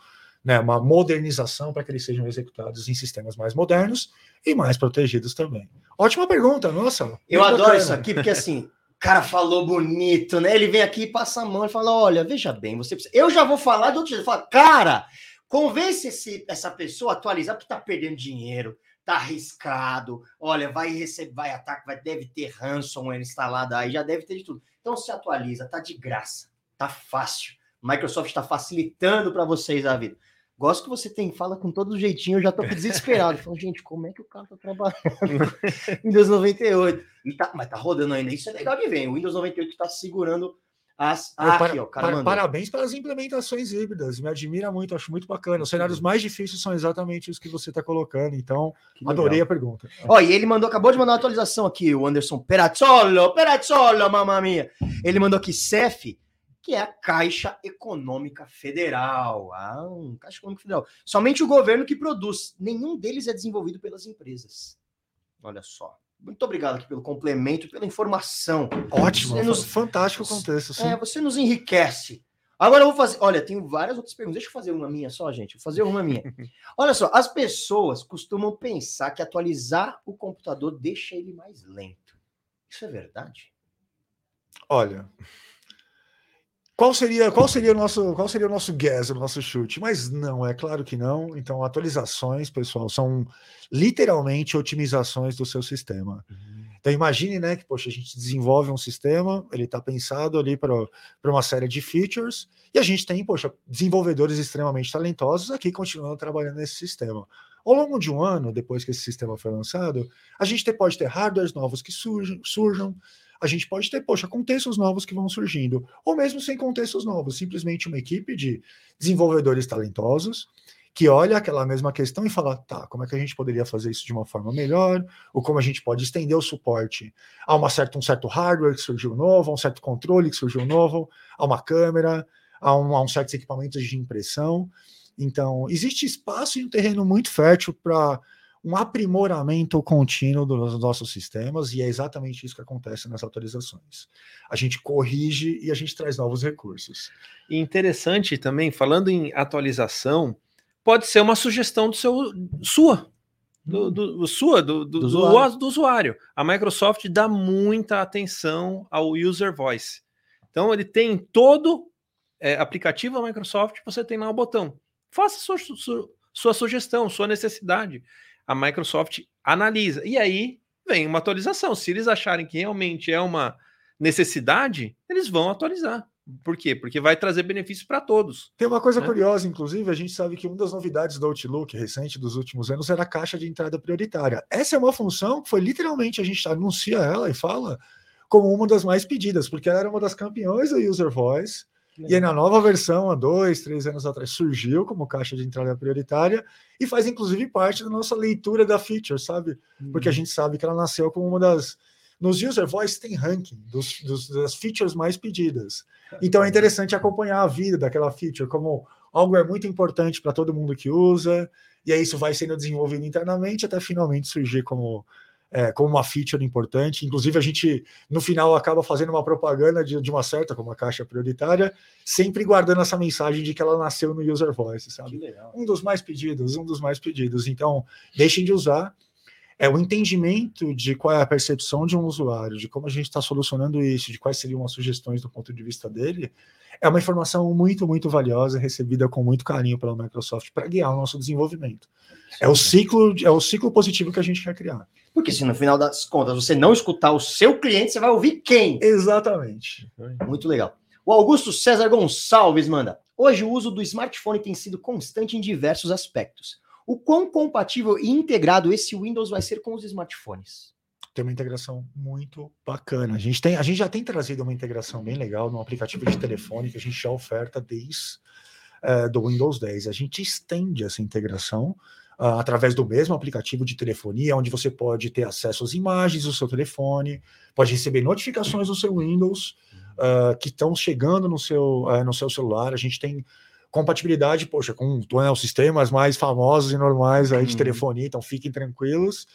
né, uma modernização para que eles sejam executados em sistemas mais modernos e mais protegidos também. Ótima pergunta, nossa. Eu adoro bacana. isso aqui, porque assim, o cara falou bonito, né? Ele vem aqui, passa a mão e fala: olha, veja bem, você precisa... Eu já vou falar de outro jeito. Fala, cara, convence esse, essa pessoa a atualizar porque está perdendo dinheiro tá arriscado. Olha, vai receber, vai ataque, vai deve ter ransomware instalado aí, já deve ter de tudo. Então se atualiza, tá de graça, tá fácil. Microsoft está facilitando para vocês a vida. Gosto que você tem, fala com todo jeitinho, eu já tô desesperado. Falo, gente, como é que o cara tá trabalhando? [LAUGHS] Windows 98. E tá, mas tá rodando ainda. Isso é legal de ver. O Windows 98 está segurando as, ó, para, parabéns pelas implementações híbridas, me admira muito, acho muito bacana. Os cenários mais difíceis são exatamente os que você está colocando, então adorei a pergunta. Ó, e ele mandou, acabou de mandar uma atualização aqui, o Anderson Perazzolo, Perazzolo, mamma mia. Ele mandou aqui CEF, que é a Caixa Econômica Federal. Ah, um Caixa Econômica Federal. Somente o governo que produz, nenhum deles é desenvolvido pelas empresas. Olha só. Muito obrigado aqui pelo complemento, pela informação. Ótimo, nos... fantástico contexto. Sim. É, você nos enriquece. Agora eu vou fazer. Olha, tenho várias outras perguntas. Deixa eu fazer uma minha só, gente. Vou fazer uma minha. [LAUGHS] Olha só, as pessoas costumam pensar que atualizar o computador deixa ele mais lento. Isso é verdade? Olha, qual seria, qual seria o nosso, qual seria o nosso guess, o nosso chute? Mas não, é claro que não. Então, atualizações, pessoal, são literalmente otimizações do seu sistema. Uhum. Então, imagine, né, que poxa, a gente desenvolve um sistema, ele está pensado ali para uma série de features, e a gente tem, poxa, desenvolvedores extremamente talentosos aqui continuando trabalhando nesse sistema. Ao longo de um ano, depois que esse sistema foi lançado, a gente pode ter hardwares novos que surjam, surjam a gente pode ter, poxa, contextos novos que vão surgindo, ou mesmo sem contextos novos, simplesmente uma equipe de desenvolvedores talentosos que olha aquela mesma questão e fala, tá, como é que a gente poderia fazer isso de uma forma melhor, ou como a gente pode estender o suporte a uma certa, um certo hardware que surgiu novo, a um certo controle que surgiu novo, a uma câmera, a um, a um certos equipamentos de impressão. Então, existe espaço e um terreno muito fértil para um aprimoramento contínuo dos nossos sistemas, e é exatamente isso que acontece nas atualizações. A gente corrige e a gente traz novos recursos. E interessante também, falando em atualização, pode ser uma sugestão do seu sua. Do, hum. do, do sua, do, do, do, usuário. do usuário. A Microsoft dá muita atenção ao user voice. Então, ele tem todo é, aplicativo da Microsoft, você tem lá o botão. Faça sua, sua, sua sugestão, sua necessidade a Microsoft analisa. E aí vem uma atualização. Se eles acharem que realmente é uma necessidade, eles vão atualizar. Por quê? Porque vai trazer benefícios para todos. Tem uma coisa né? curiosa, inclusive, a gente sabe que uma das novidades do Outlook recente dos últimos anos era a caixa de entrada prioritária. Essa é uma função que foi literalmente a gente anuncia ela e fala como uma das mais pedidas, porque ela era uma das campeões do User Voice E aí, na nova versão, há dois, três anos atrás, surgiu como caixa de entrada prioritária e faz inclusive parte da nossa leitura da feature, sabe? Porque a uhum. gente sabe que ela nasceu como uma das. Nos user voice tem ranking dos, dos, das features mais pedidas. Então é interessante acompanhar a vida daquela feature, como algo é muito importante para todo mundo que usa, e aí isso vai sendo desenvolvido internamente até finalmente surgir como é, como uma feature importante. Inclusive, a gente, no final, acaba fazendo uma propaganda de, de uma certa, como uma caixa prioritária, sempre guardando essa mensagem de que ela nasceu no User Voice, sabe? Um dos mais pedidos, um dos mais pedidos. Então, deixem de usar. É o entendimento de qual é a percepção de um usuário, de como a gente está solucionando isso, de quais seriam as sugestões do ponto de vista dele, é uma informação muito, muito valiosa, recebida com muito carinho pela Microsoft para guiar o nosso desenvolvimento. É o ciclo, é o ciclo positivo que a gente quer criar. Porque se no final das contas você não escutar o seu cliente, você vai ouvir quem? Exatamente. Muito legal. O Augusto César Gonçalves manda. Hoje o uso do smartphone tem sido constante em diversos aspectos. O quão compatível e integrado esse Windows vai ser com os smartphones? Tem uma integração muito bacana. A gente, tem, a gente já tem trazido uma integração bem legal no aplicativo de telefone que a gente já oferta desde é, do Windows 10. A gente estende essa integração uh, através do mesmo aplicativo de telefonia, onde você pode ter acesso às imagens do seu telefone, pode receber notificações do seu Windows uh, que estão chegando no seu, uh, no seu celular. A gente tem compatibilidade, poxa, com né, os sistemas mais famosos e normais aí de uhum. telefonia, então fiquem tranquilos.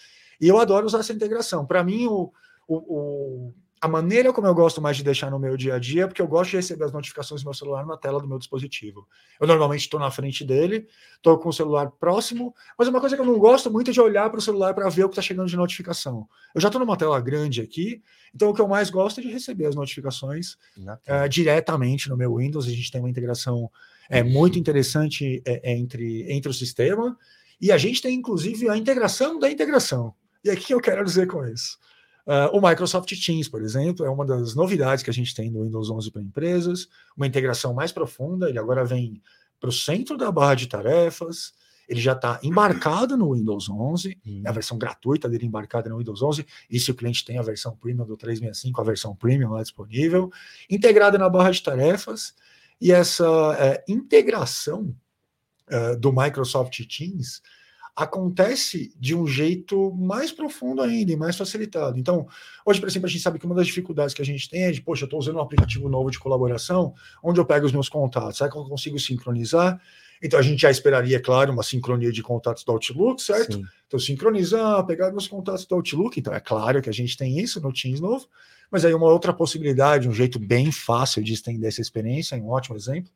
E eu adoro usar essa integração. Para mim, o, o, o a maneira como eu gosto mais de deixar no meu dia a dia é porque eu gosto de receber as notificações do meu celular na tela do meu dispositivo. Eu normalmente estou na frente dele, estou com o celular próximo, mas uma coisa que eu não gosto muito é de olhar para o celular para ver o que está chegando de notificação. Eu já estou numa tela grande aqui, então o que eu mais gosto é de receber as notificações é, diretamente no meu Windows. A gente tem uma integração é, muito interessante é, entre, entre o sistema e a gente tem inclusive a integração da integração. E aqui eu quero dizer com isso. Uh, o Microsoft Teams, por exemplo, é uma das novidades que a gente tem no Windows 11 para empresas, uma integração mais profunda. Ele agora vem para o centro da barra de tarefas. Ele já está embarcado no Windows 11, hum. a versão gratuita dele embarcada no Windows 11. E se o cliente tem a versão premium do 365, a versão premium lá disponível, integrada na barra de tarefas. E essa é, integração uh, do Microsoft Teams acontece de um jeito mais profundo ainda e mais facilitado. Então, hoje, por exemplo, a gente sabe que uma das dificuldades que a gente tem é de, poxa, eu estou usando um aplicativo novo de colaboração, onde eu pego os meus contatos, será que eu consigo sincronizar? Então, a gente já esperaria, claro, uma sincronia de contatos do Outlook, certo? Sim. Então, sincronizar, pegar meus contatos do Outlook. Então, é claro que a gente tem isso no Teams novo, mas aí uma outra possibilidade, um jeito bem fácil de estender essa experiência, um ótimo exemplo,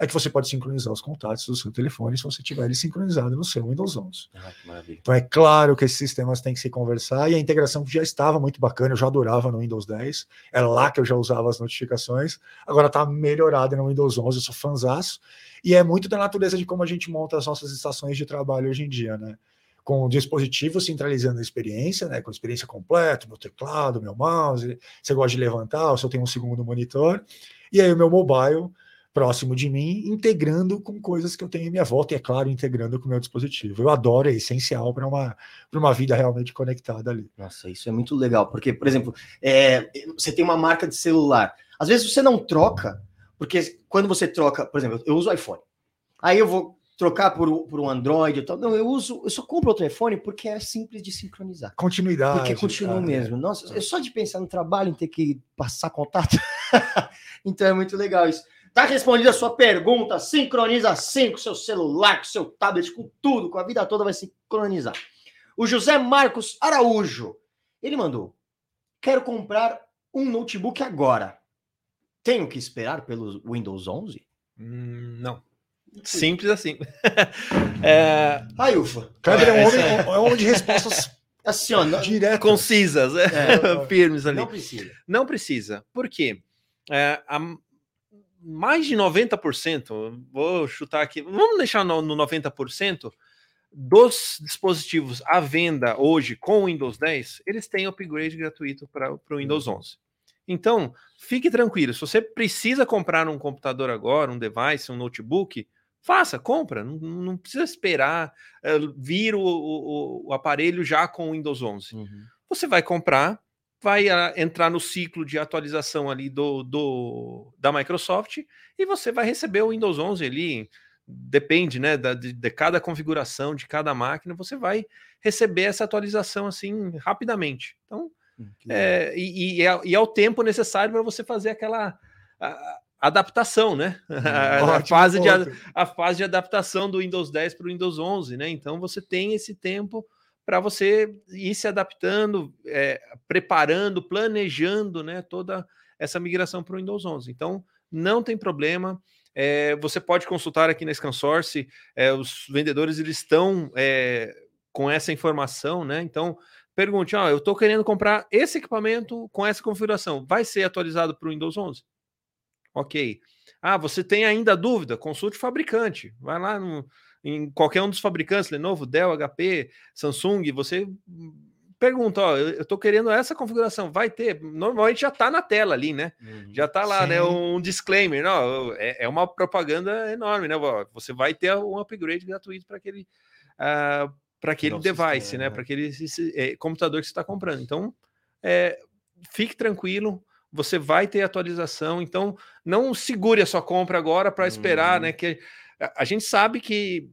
é que você pode sincronizar os contatos do seu telefone se você tiver ele sincronizado no seu Windows 11. Ah, então é claro que esses sistemas têm que se conversar e a integração já estava muito bacana, eu já adorava no Windows 10, era lá que eu já usava as notificações, agora está melhorada no Windows 11, eu sou fanzaço, e é muito da natureza de como a gente monta as nossas estações de trabalho hoje em dia, né? com o dispositivo centralizando a experiência, né, com a experiência completa, meu teclado, meu mouse, você gosta de levantar, ou se eu tenho um segundo monitor, e aí o meu mobile próximo de mim, integrando com coisas que eu tenho em minha volta e, é claro, integrando com o meu dispositivo. Eu adoro, é essencial para uma, uma vida realmente conectada ali. Nossa, isso é muito legal, porque, por exemplo, é, você tem uma marca de celular, às vezes você não troca, porque quando você troca, por exemplo, eu uso iPhone, aí eu vou trocar por, por um Android e tal. Não, eu uso, eu só compro outro iPhone porque é simples de sincronizar. Continuidade. Porque continua cara. mesmo. Nossa, é só de pensar no trabalho, em ter que passar contato. [LAUGHS] então é muito legal isso. Tá respondida a sua pergunta. Sincroniza sim com seu celular, com seu tablet, com tudo, com a vida toda vai sincronizar. O José Marcos Araújo, ele mandou: Quero comprar um notebook agora. Tenho que esperar pelo Windows 11? Hum, não. Simples assim. [LAUGHS] é... Ai, ufa. Kleber é, um homem, é um homem de respostas [LAUGHS] assim, ó, diretas. Concisas, é. é. [LAUGHS] firmes ali. Não precisa. Não precisa. Por quê? É, a, mais de 90%, vou chutar aqui, vamos deixar no, no 90%, dos dispositivos à venda hoje com o Windows 10, eles têm upgrade gratuito para o Windows 11. Uhum. Então, fique tranquilo, se você precisa comprar um computador agora, um device, um notebook, faça, compra, não, não precisa esperar uh, vir o, o, o, aparelho já com o Windows 11. Uhum. Você vai comprar, vai a, entrar no ciclo de atualização ali do, do da Microsoft e você vai receber o Windows 11 ali, depende, né, da, de, de, cada configuração de cada máquina, você vai receber essa atualização assim rapidamente. Então, é, e, e, é, e, é, o tempo necessário para você fazer aquela a, adaptação, né? [LAUGHS] Hum, a, a, fase de, a fase de adaptação do Windows 10 para o Windows 11, né? Então você tem esse tempo para você ir se adaptando, é, preparando, planejando, né? Toda essa migração para o Windows 11. Então não tem problema. É, você pode consultar aqui na ScanSource, é, os vendedores eles estão é, com essa informação, né? Então pergunte, ó, eu estou querendo comprar esse equipamento com essa configuração, vai ser atualizado para o Windows 11? Ok. Ah, você tem ainda dúvida? Consulte o fabricante. Vai lá no, em qualquer um dos fabricantes, Lenovo, Dell, HP, Samsung, você pergunta, ó, eu estou querendo essa configuração, vai ter, normalmente já está na tela ali, né? Uhum. Já está lá, né, Sim. né, um disclaimer, não, é, é, uma propaganda enorme, né? Você vai ter um upgrade gratuito para aquele uh, para aquele Nossa, device, né? Para aquele é, computador que você está comprando. Então, é, fique tranquilo, você vai ter atualização. Então, não segure a sua compra agora para esperar, né? Uhum. Que a, a, gente sabe que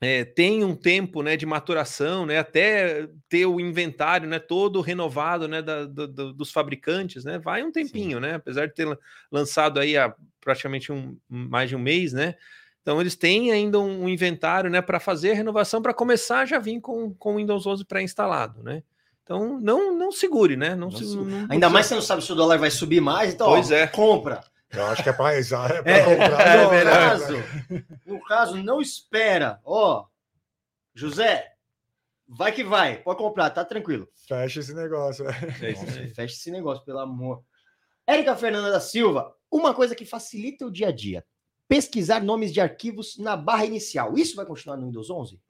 é, tem um tempo, né, de maturação, né? Até ter o inventário, né, todo renovado, né, da, do, dos fabricantes, né? Vai um tempinho, Sim. né? Apesar de ter lançado aí há praticamente um mais de um mês, né? Então eles têm ainda um inventário, né, para fazer a renovação para começar já vir com com Windows 11 pré-instalado, né? Então não não segure, né? Não, não, se, não ainda mais você não sabe se o dólar vai subir mais, então pois ó, é. compra. Eu acho que é para é, é, comprar. É, no, caso, no caso, não espera. Ó, José, vai que vai, pode comprar, tá tranquilo. Fecha esse negócio. É fecha esse negócio, pelo amor. Érica Fernanda da Silva, uma coisa que facilita o dia a dia pesquisar nomes de arquivos na barra inicial. Isso vai continuar no Windows 11?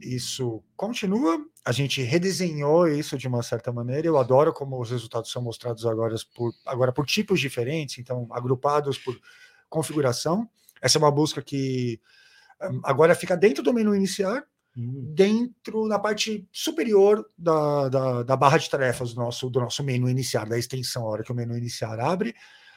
Isso continua. A gente redesenhou isso de uma certa maneira. Eu adoro como os resultados são mostrados agora por, agora por tipos diferentes, então agrupados por configuração. Essa é uma busca que hum, agora fica dentro do menu iniciar, hum. dentro na parte superior da, da, da, barra de tarefas do nosso, do nosso menu iniciar, da extensão, a hora que o menu iniciar abre.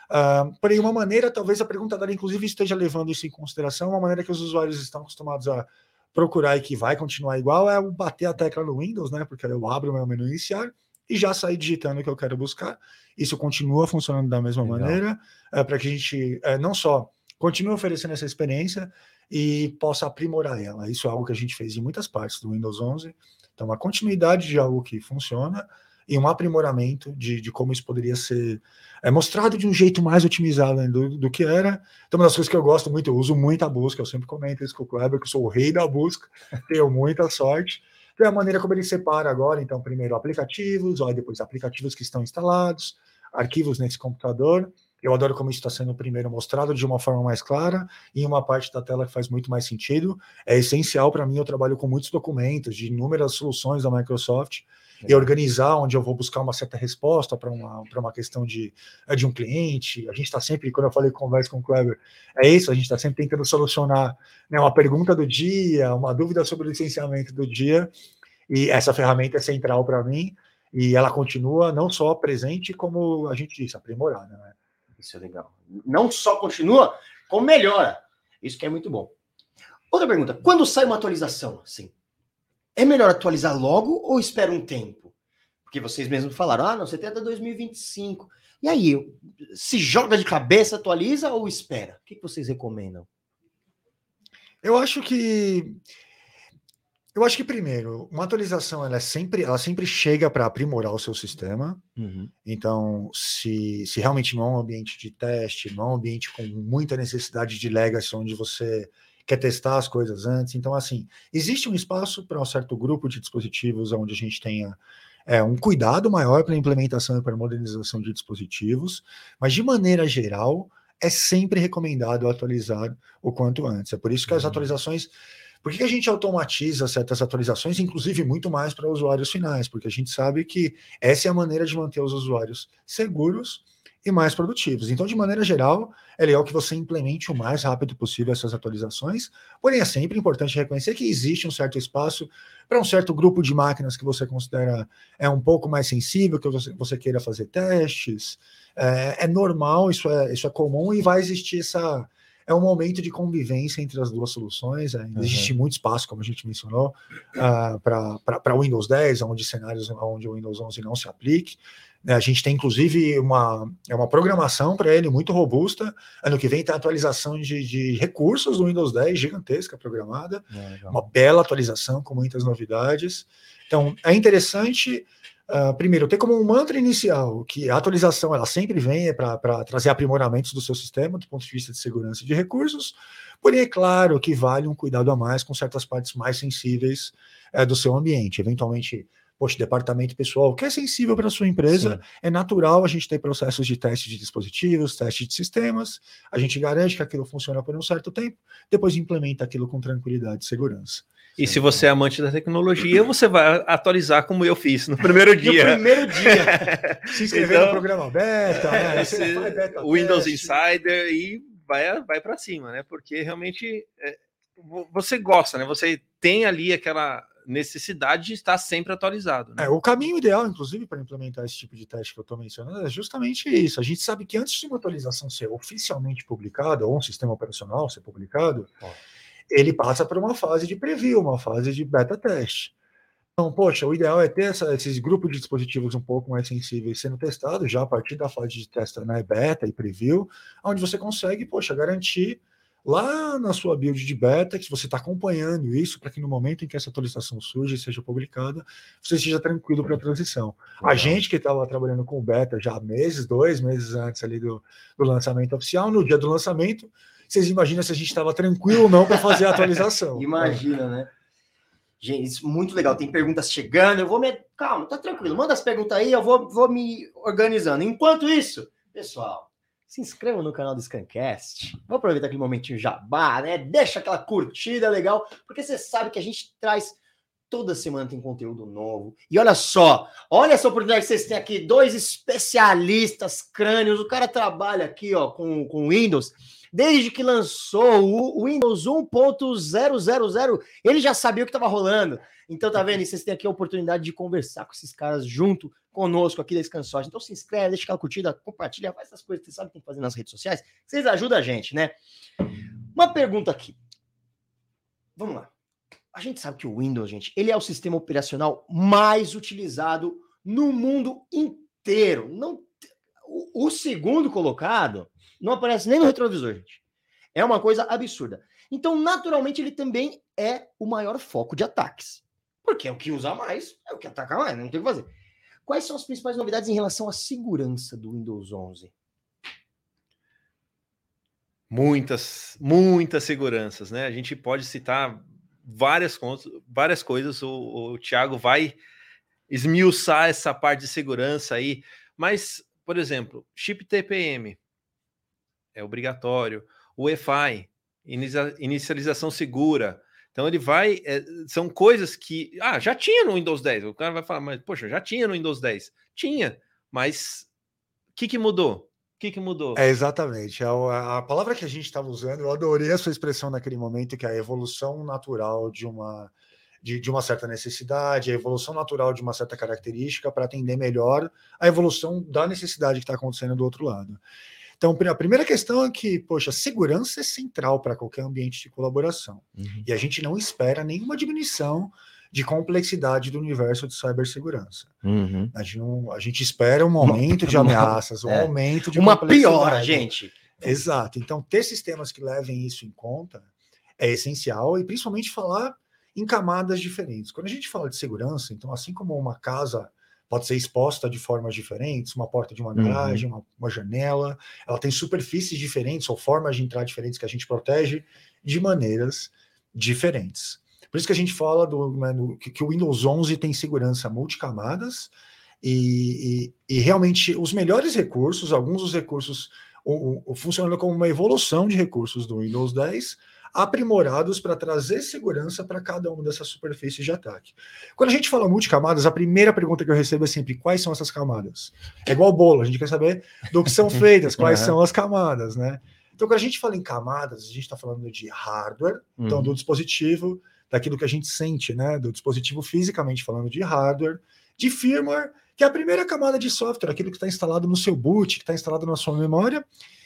Uh, porém, uma maneira, talvez a pergunta dela, inclusive, esteja levando isso em consideração, uma maneira que os usuários estão acostumados a procurar e que vai continuar igual é o bater a tecla no Windows, né? Porque eu abro o meu menu iniciar e já sair digitando o que eu quero buscar. Isso continua funcionando da mesma Legal. maneira, é, para que a gente é, não só continue oferecendo essa experiência e possa aprimorar ela. Isso é algo que a gente fez em muitas partes do Windows 11. Então, a continuidade de algo que funciona e um aprimoramento de, de como isso poderia ser é, mostrado de um jeito mais otimizado né, do, do, que era. Então, uma das coisas que eu gosto muito, eu uso muito a busca, eu sempre comento isso com o Kleber, que eu sou o rei da busca, [LAUGHS] tenho muita sorte. Então, é a maneira como ele separa agora, então, primeiro aplicativos, ó, depois aplicativos que estão instalados, arquivos nesse computador. Eu adoro como isso está sendo primeiro mostrado de uma forma mais clara, em uma parte da tela que faz muito mais sentido. É essencial para mim, eu trabalho com muitos documentos de inúmeras soluções da Microsoft, e organizar onde eu vou buscar uma certa resposta para uma, uma questão de, é, de um cliente. A gente está sempre, quando eu falei conversa com o Kleber, é isso, a gente está sempre tentando solucionar né, uma pergunta do dia, uma dúvida sobre o licenciamento do dia, e essa ferramenta é central para mim, e ela continua não só presente, como a gente disse, aprimorada. Né? Isso é legal. Não só continua, como melhora. Isso que é muito bom. Outra pergunta: quando sai uma atualização, assim, é melhor atualizar logo ou espera um tempo? Porque vocês mesmos falaram, ah, não, você tem até 2025. E aí, se joga de cabeça, atualiza ou espera? O que vocês recomendam? Eu acho que eu acho que primeiro, uma atualização ela é sempre, ela sempre chega para aprimorar o seu sistema. Uhum. Então, se, se realmente não é um ambiente de teste, não é um ambiente com muita necessidade de legacy, onde você quer testar as coisas antes. Então, assim, existe um espaço para um certo grupo de dispositivos onde a gente tenha é, um cuidado maior para a implementação e para a modernização de dispositivos, mas de maneira geral, é sempre recomendado atualizar o quanto antes. É por isso que as uhum. atualizações. Por que a gente automatiza certas atualizações, inclusive muito mais para usuários finais? Porque a gente sabe que essa é a maneira de manter os usuários seguros e mais produtivos. Então, de maneira geral, é legal que você implemente o mais rápido possível essas atualizações, porém é sempre importante reconhecer que existe um certo espaço para um certo grupo de máquinas que você considera é um pouco mais sensível, que você, você queira fazer testes. É, é normal, isso é, isso é comum e vai existir essa, é um momento de convivência entre as duas soluções. Uhum. Existe muito espaço, como a gente mencionou, uh, para Windows 10, onde cenários onde o Windows 11 não se aplique. Né, a gente tem, inclusive, uma, é uma programação para ele muito robusta. Ano que vem tem a atualização de, de recursos do Windows 10, gigantesca programada. É, uma bela atualização com muitas novidades. Então, é interessante Uh, primeiro, ter como um mantra inicial que a atualização ela sempre vem é para trazer aprimoramentos do seu sistema do ponto de vista de segurança de recursos, porém é claro que vale um cuidado a mais com certas partes mais sensíveis uh, do seu ambiente. Eventualmente, poxa, departamento pessoal que é sensível para a sua empresa, Sim. é natural a gente ter processos de teste de dispositivos, teste de sistemas, a gente garante que aquilo funciona por um certo tempo, depois implementa aquilo com tranquilidade e segurança. E se você é amante da tecnologia, você vai atualizar como eu fiz no primeiro [LAUGHS] dia. no primeiro dia. [LAUGHS] Se inscrever então, no programa beta, né? Esse, beta Windows teste. Insider e vai, vai para cima, né? Porque realmente é, você gosta, né? Você tem ali aquela necessidade de estar sempre atualizado. Né? É, o caminho ideal, inclusive, para implementar esse tipo de teste que eu estou mencionando é justamente isso. A gente sabe que antes de uma atualização ser oficialmente publicada, ou um sistema operacional ser publicado, oh ele passa por uma fase de preview, uma fase de beta teste. Então, poxa, o ideal é ter essa, esses grupos de dispositivos um pouco mais sensíveis sendo testados já a partir da fase de teste né, beta e preview, onde você consegue, poxa, garantir lá na sua build de beta, que você está acompanhando isso, para que no momento em que essa atualização surge e seja publicada, você esteja tranquilo para a transição. Legal. A gente que estava trabalhando com beta já meses, dois meses antes ali do, do lançamento oficial, no dia do lançamento, vocês imaginam se a gente estava tranquilo ou não para fazer a atualização. [LAUGHS] Imagina, né? Gente, isso muito legal. Tem perguntas chegando. Eu vou me. Calma, tá tranquilo. Manda as perguntas aí, eu vou, vou me organizando. Enquanto isso, pessoal, se inscreva no canal do Scancast. Vou aproveitar aquele momentinho jabá, né? Deixa aquela curtida legal, porque você sabe que a gente traz. Toda semana tem conteúdo novo. E olha só, olha essa oportunidade que vocês têm aqui, dois especialistas crânios. O cara trabalha aqui, ó, com, com Windows desde que lançou o Windows 1.000, ele já sabia o que estava rolando. Então, tá vendo? E vocês têm aqui a oportunidade de conversar com esses caras junto conosco aqui da Scansoft. Então, se inscreve, deixa aquela curtida, compartilha, faz essas coisas que vocês sabem que tem que fazer nas redes sociais. Vocês ajudam a gente, né? Uma pergunta aqui. Vamos lá. A gente sabe que o Windows, gente, ele é o sistema operacional mais utilizado no mundo inteiro. Não, o, o segundo colocado não aparece nem no retrovisor, gente. É uma coisa absurda. Então, naturalmente, ele também é o maior foco de ataques. Porque é o que usa mais, é o que ataca mais, não tem o que fazer. Quais são as principais novidades em relação à segurança do Windows 11? Muitas, muitas seguranças, né? A gente pode citar várias, várias coisas. O, o Thiago vai esmiuçar essa parte de segurança aí. Mas, por exemplo, chip TPM é obrigatório. O EFI, inicialização segura. Então ele vai. É, são coisas que. Ah, já tinha no Windows 10. O cara vai falar, mas, poxa, já tinha no Windows 10. Tinha, mas o que, que mudou? O que, que mudou? É exatamente. A, é a palavra que a gente estava usando, eu adorei a sua expressão naquele momento, que é a evolução natural de uma, de, de, uma certa necessidade, a evolução natural de uma certa característica para atender melhor a evolução da necessidade que está acontecendo do outro lado. Então, a primeira questão é que, poxa, segurança é central para qualquer ambiente de colaboração. Uhum. E a gente não espera nenhuma diminuição de complexidade do universo de cibersegurança. Uhum. A, gente não, a gente espera um aumento de [LAUGHS] ameaças, um é. aumento de uma piora, gente. Exato. Então, ter sistemas que levem isso em conta é essencial e principalmente falar em camadas diferentes. Quando a gente fala de segurança, então, assim como uma casa pode ser exposta de formas diferentes, uma porta de uma uhum. garagem, uhum. uma, uma, janela, ela tem superfícies diferentes ou formas de entrar diferentes que a gente protege de maneiras diferentes. Por isso que a gente fala do, né, que, que, o Windows 11 tem segurança multicamadas e, e, e, realmente os melhores recursos, alguns dos recursos o, o, funcionando como uma evolução de recursos do Windows 10, aprimorados para trazer segurança para cada uma dessas superfícies de ataque. Quando a gente fala multicamadas, a primeira pergunta que eu recebo é sempre quais são essas camadas? É igual bolo, a gente quer saber do que são [LAUGHS] feitas, quais uhum. são as camadas, né? Então, quando a gente fala em camadas, a gente está falando de hardware, uhum. então do dispositivo, daquilo que a gente sente, né? Do dispositivo fisicamente falando de hardware, de firmware, que é a primeira camada de software, aquilo que está instalado no seu boot, que está instalado na sua memória,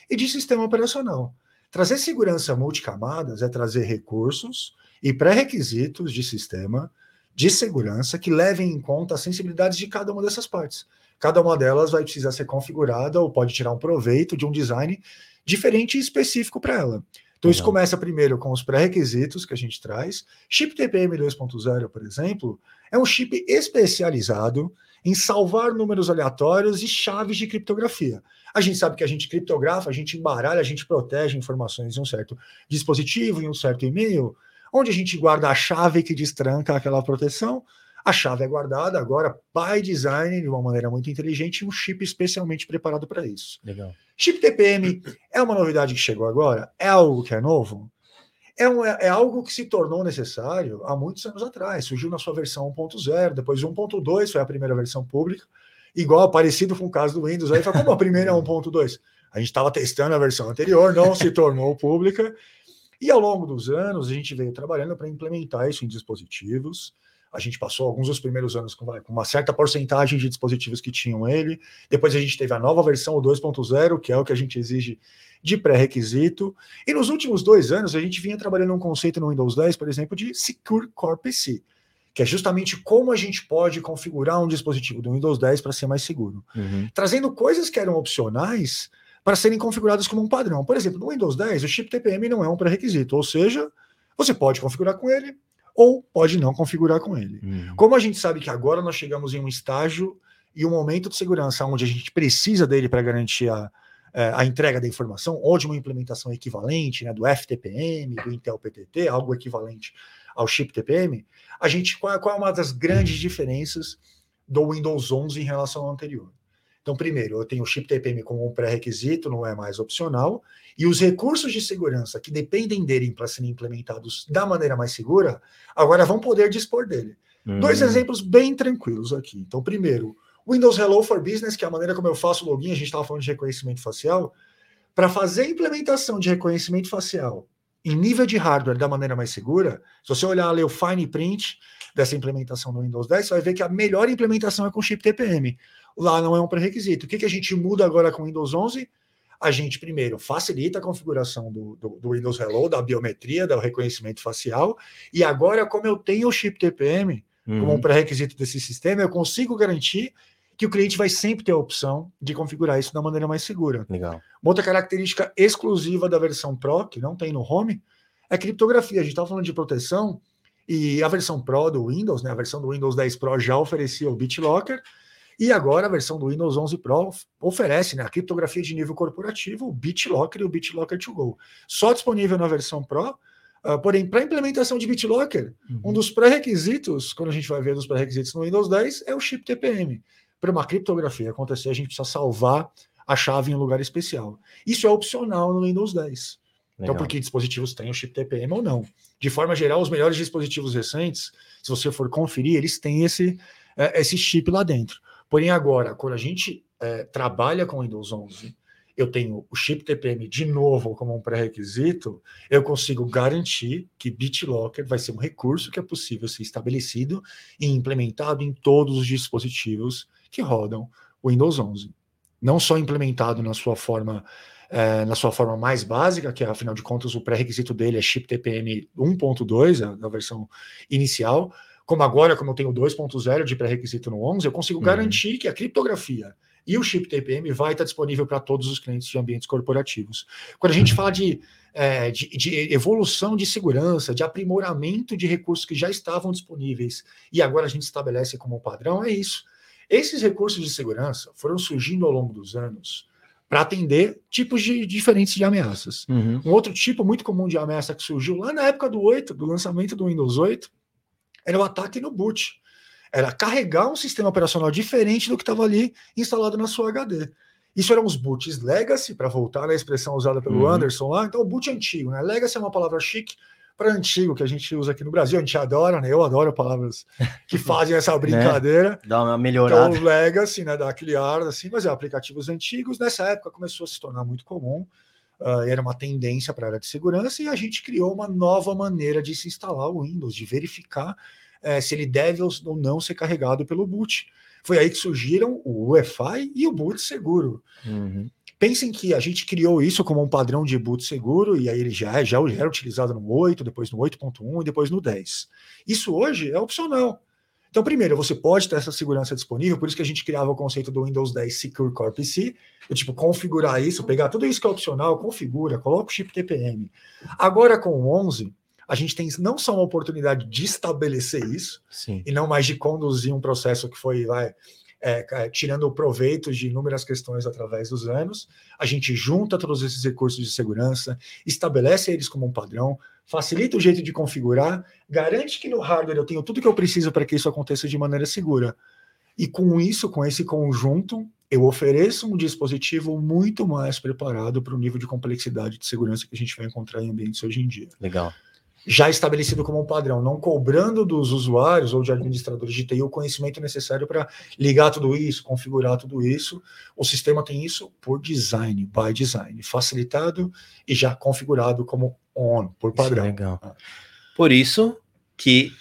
e de sistema operacional. Trazer segurança multicamadas é trazer recursos e pré-requisitos de sistema de segurança que levem em conta as sensibilidades de cada uma dessas partes. Cada uma delas vai precisar ser configurada ou pode tirar um proveito de um design diferente e específico para ela. Então, isso começa primeiro com os pré-requisitos que a gente traz. Chip TPM 2.0, por exemplo, é um chip especializado em salvar números aleatórios e chaves de criptografia. A gente sabe que a gente criptografa, a gente embaralha, a gente protege informações em um certo dispositivo, em um certo e-mail, onde a gente guarda a chave que destranca aquela proteção. A chave é guardada agora by design de uma maneira muito inteligente, um chip especialmente preparado para isso. Legal. Chip TPM é uma novidade que chegou agora? É algo que é novo? É, um, é, é, algo que se tornou necessário há muitos anos atrás. Surgiu na sua versão 1.0, depois 1.2 foi a primeira versão pública, igual parecido com o caso do Windows. Aí foi como a primeira é 1.2. A gente estava testando a versão anterior, não se tornou pública. E ao longo dos anos, a gente veio trabalhando para implementar isso em dispositivos. A gente passou alguns dos primeiros anos com, com, uma certa porcentagem de dispositivos que tinham ele. Depois a gente teve a nova versão, o 2.0, que é o que a gente exige de pré-requisito. E nos últimos dois anos, a gente vinha trabalhando um conceito no Windows 10, por exemplo, de Secure Core PC, que é justamente como a gente pode configurar um dispositivo do Windows 10 para ser mais seguro. Uhum. Trazendo coisas que eram opcionais para serem configuradas como um padrão. Por exemplo, no Windows 10, o chip TPM não é um pré-requisito, ou seja, você pode configurar com ele ou pode não configurar com ele. Uhum. Como a gente sabe que agora nós chegamos em um estágio e um momento de segurança onde a gente precisa dele para garantir a, é, a entrega da informação, ou de uma implementação equivalente, né, do FTPM, do Intel PTT, algo equivalente ao chip TPM, a gente qual, qual é uma das grandes diferenças do Windows 11 em relação ao anterior? Então, primeiro, eu tenho o chip TPM como um pré-requisito, não é mais opcional, e os recursos de segurança que dependem dele para serem implementados da maneira mais segura, agora vão poder dispor dele. Hum. Dois exemplos bem tranquilos aqui. Então, primeiro, Windows Hello for Business, que é a maneira como eu faço o login, a gente estava falando de reconhecimento facial. Para fazer a implementação de reconhecimento facial em nível de hardware da maneira mais segura, se você olhar ali o fine print dessa implementação no Windows 10, você vai ver que a melhor implementação é com chip TPM. Lá não é um pré-requisito. O que, que a gente muda agora com o Windows 11? A gente, primeiro, facilita a configuração do, do, do Windows Hello, da biometria, do reconhecimento facial, e agora, como eu tenho o chip TPM, uhum. como um uhum. pré-requisito desse sistema, eu consigo garantir que o cliente vai sempre ter a opção de configurar isso da maneira mais segura. Legal. Uma outra característica exclusiva da versão Pro, que não tem no Home, é criptografia. A gente estava falando de proteção e a versão Pro do Windows, né, a versão do Windows 10 Pro já oferecia o BitLocker e agora a versão do Windows 11 Pro oferece né, a criptografia de nível corporativo, o BitLocker e o BitLocker to Go. Só disponível na versão Pro, Uh, porém, para a implementação de BitLocker, uhum. um dos pré-requisitos, quando a gente vai ver dos pré-requisitos no Windows 10, é o chip TPM para uma criptografia acontecer, a gente precisa salvar a chave em um lugar especial. Isso é opcional no Windows 10. Então, Legal. Então, porque dispositivos têm o chip TPM ou não. De forma geral, os melhores dispositivos recentes, se você for conferir, eles têm esse, é, esse chip lá dentro. Porém, agora, quando a gente é, trabalha com Windows 11, eu tenho o chip TPM de novo como um pré-requisito, eu consigo garantir que BitLocker vai ser um recurso que é possível ser estabelecido e implementado em todos os dispositivos que rodam o Windows 11. Não só implementado na sua forma é, na sua forma mais básica, que afinal de contas o pré-requisito dele é chip TPM 1.2, a, versão inicial, como agora, como eu tenho 2.0 de pré-requisito no 11, eu consigo uhum. garantir que a criptografia e o chip TPM vai estar disponível para todos os clientes de ambientes corporativos. Quando a gente fala de, é, de, de, evolução de segurança, de aprimoramento de recursos que já estavam disponíveis e agora a gente estabelece como padrão, é isso. Esses recursos de segurança foram surgindo ao longo dos anos para atender tipos de, diferentes de ameaças. Uhum. Um outro tipo muito comum de ameaça que surgiu lá na época do 8, do lançamento do Windows 8, era o ataque no boot. Era carregar um sistema operacional diferente do que estava ali instalado na sua HD. Isso eram os boots legacy, para voltar na expressão usada pelo uhum. Anderson lá. Então, o boot antigo, né? Legacy é uma palavra chique para antigo que a gente usa aqui no Brasil. A gente adora, né? Eu adoro palavras que [LAUGHS] fazem essa né? brincadeira. né? Dá uma melhorada. Então, legacy, né? Dá aquele ar assim, mas é aplicativos antigos. Nessa época começou a se tornar muito comum. Uh, era uma tendência para a área de segurança e a gente criou uma nova maneira de se instalar o Windows, de verificar uh, se ele deve ou não ser carregado pelo boot. Foi aí que surgiram o UEFI e o boot seguro. Uhum. Pensem que a gente criou isso como um padrão de boot seguro, e aí ele já, já era utilizado no 8, depois no 8.1 e depois no 10. Isso hoje é opcional. Então, primeiro, você pode ter essa segurança disponível, por isso que a gente criava o conceito do Windows 10 Secure Core PC, eu, tipo, configurar isso, pegar tudo isso que é opcional, configura, coloca o chip TPM. Agora, com o 11, a gente tem não só uma oportunidade de estabelecer isso, Sim. e não mais de conduzir um processo que foi, vai, é, tirando o proveito de inúmeras questões através dos anos, a gente junta todos esses recursos de segurança, estabelece eles como um padrão, facilita o jeito de configurar, garante que no hardware eu tenho tudo que eu preciso para que isso aconteça de maneira segura. E com isso, com esse conjunto, eu ofereço um dispositivo muito mais preparado para o nível de complexidade de segurança que a gente vai encontrar em ambientes hoje em dia. Legal já estabelecido como um padrão, não cobrando dos usuários ou de administradores de TI o conhecimento necessário para ligar tudo isso, configurar tudo isso. O sistema tem isso por design, by design, facilitado e já configurado como on, por padrão. Isso é legal. Ah. Por isso que,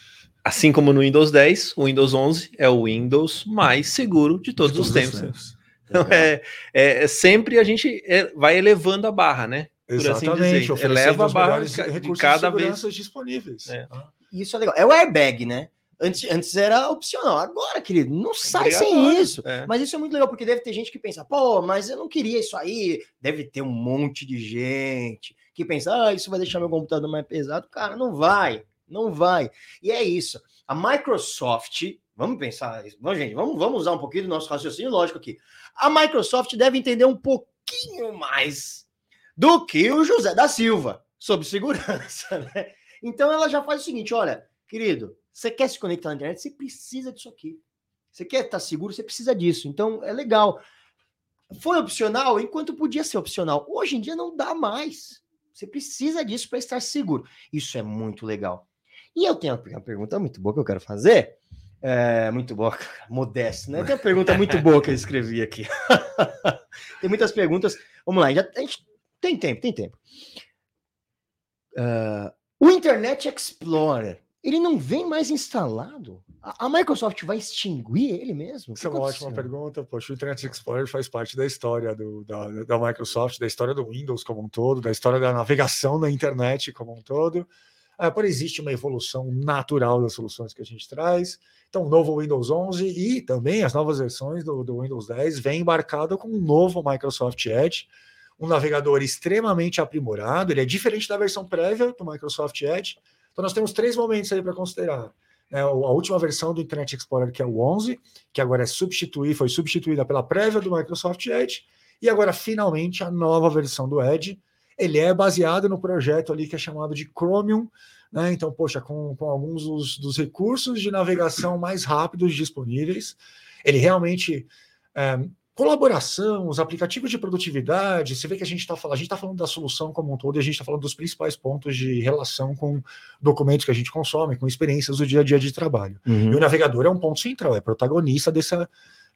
assim como no Windows 10, o Windows 11 é o Windows mais seguro de todos, de todos os tempos. tempos. Então, é, é, é, sempre a gente é, vai elevando a barra, né? Assim Exatamente, assim eleva a barra de cada vez disponíveis. É. Isso é legal. É o airbag, né? Antes, antes era opcional. Agora, querido, não sai sem isso. É. Mas isso é muito legal, porque deve ter gente que pensa, pô, mas eu não queria isso aí. Deve ter um monte de gente que pensa, ah, isso vai deixar meu computador mais pesado. Cara, não vai, não vai. E é isso. A Microsoft, vamos pensar, vamos, gente, vamos, vamos usar um pouquinho do nosso raciocínio lógico aqui. A Microsoft deve entender um pouquinho mais do que o José da Silva sobre segurança, [LAUGHS] né? Então ela já faz o seguinte: olha, querido, você quer se conectar na internet, você precisa disso aqui. Você quer estar seguro, você precisa disso. Então é legal. Foi opcional enquanto podia ser opcional. Hoje em dia não dá mais. Você precisa disso para estar seguro. Isso é muito legal. E eu tenho uma pergunta muito boa que eu quero fazer. É, muito boa, [LAUGHS] modesto, né? Tem uma pergunta muito boa que eu escrevi aqui. [LAUGHS] Tem muitas perguntas. Vamos lá, já, a gente tem tempo, tem tempo. Uh, o Internet Explorer, ele não vem mais instalado? A, a Microsoft vai extinguir ele mesmo? Isso é uma ótima pergunta. Poxa, o Internet Explorer faz parte da história do, da, da Microsoft, da história do Windows como um todo, da história da navegação na internet como um todo. Ah, por existe uma evolução natural das soluções que a gente traz. Então, o novo Windows 11 e também as novas versões do, do Windows 10 vem embarcado com um novo Microsoft Edge, um navegador extremamente aprimorado, ele é diferente da versão prévia do Microsoft Edge. Então nós temos três momentos aí para considerar. É, a última versão do Internet Explorer, que é o 11, que agora é substituir, foi substituída pela prévia do Microsoft Edge, e agora finalmente a nova versão do Edge. Ele é baseado no projeto ali que é chamado de Chromium, né? Então, poxa, com, com alguns dos, dos recursos de navegação mais rápidos disponíveis, ele realmente é, Colaboração, os aplicativos de produtividade, você vê que a gente está falando, a gente está falando da solução como um todo e a gente está falando dos principais pontos de relação com documentos que a gente consome, com experiências do dia a dia de trabalho. Uhum. E o navegador é um ponto central, é protagonista dessa,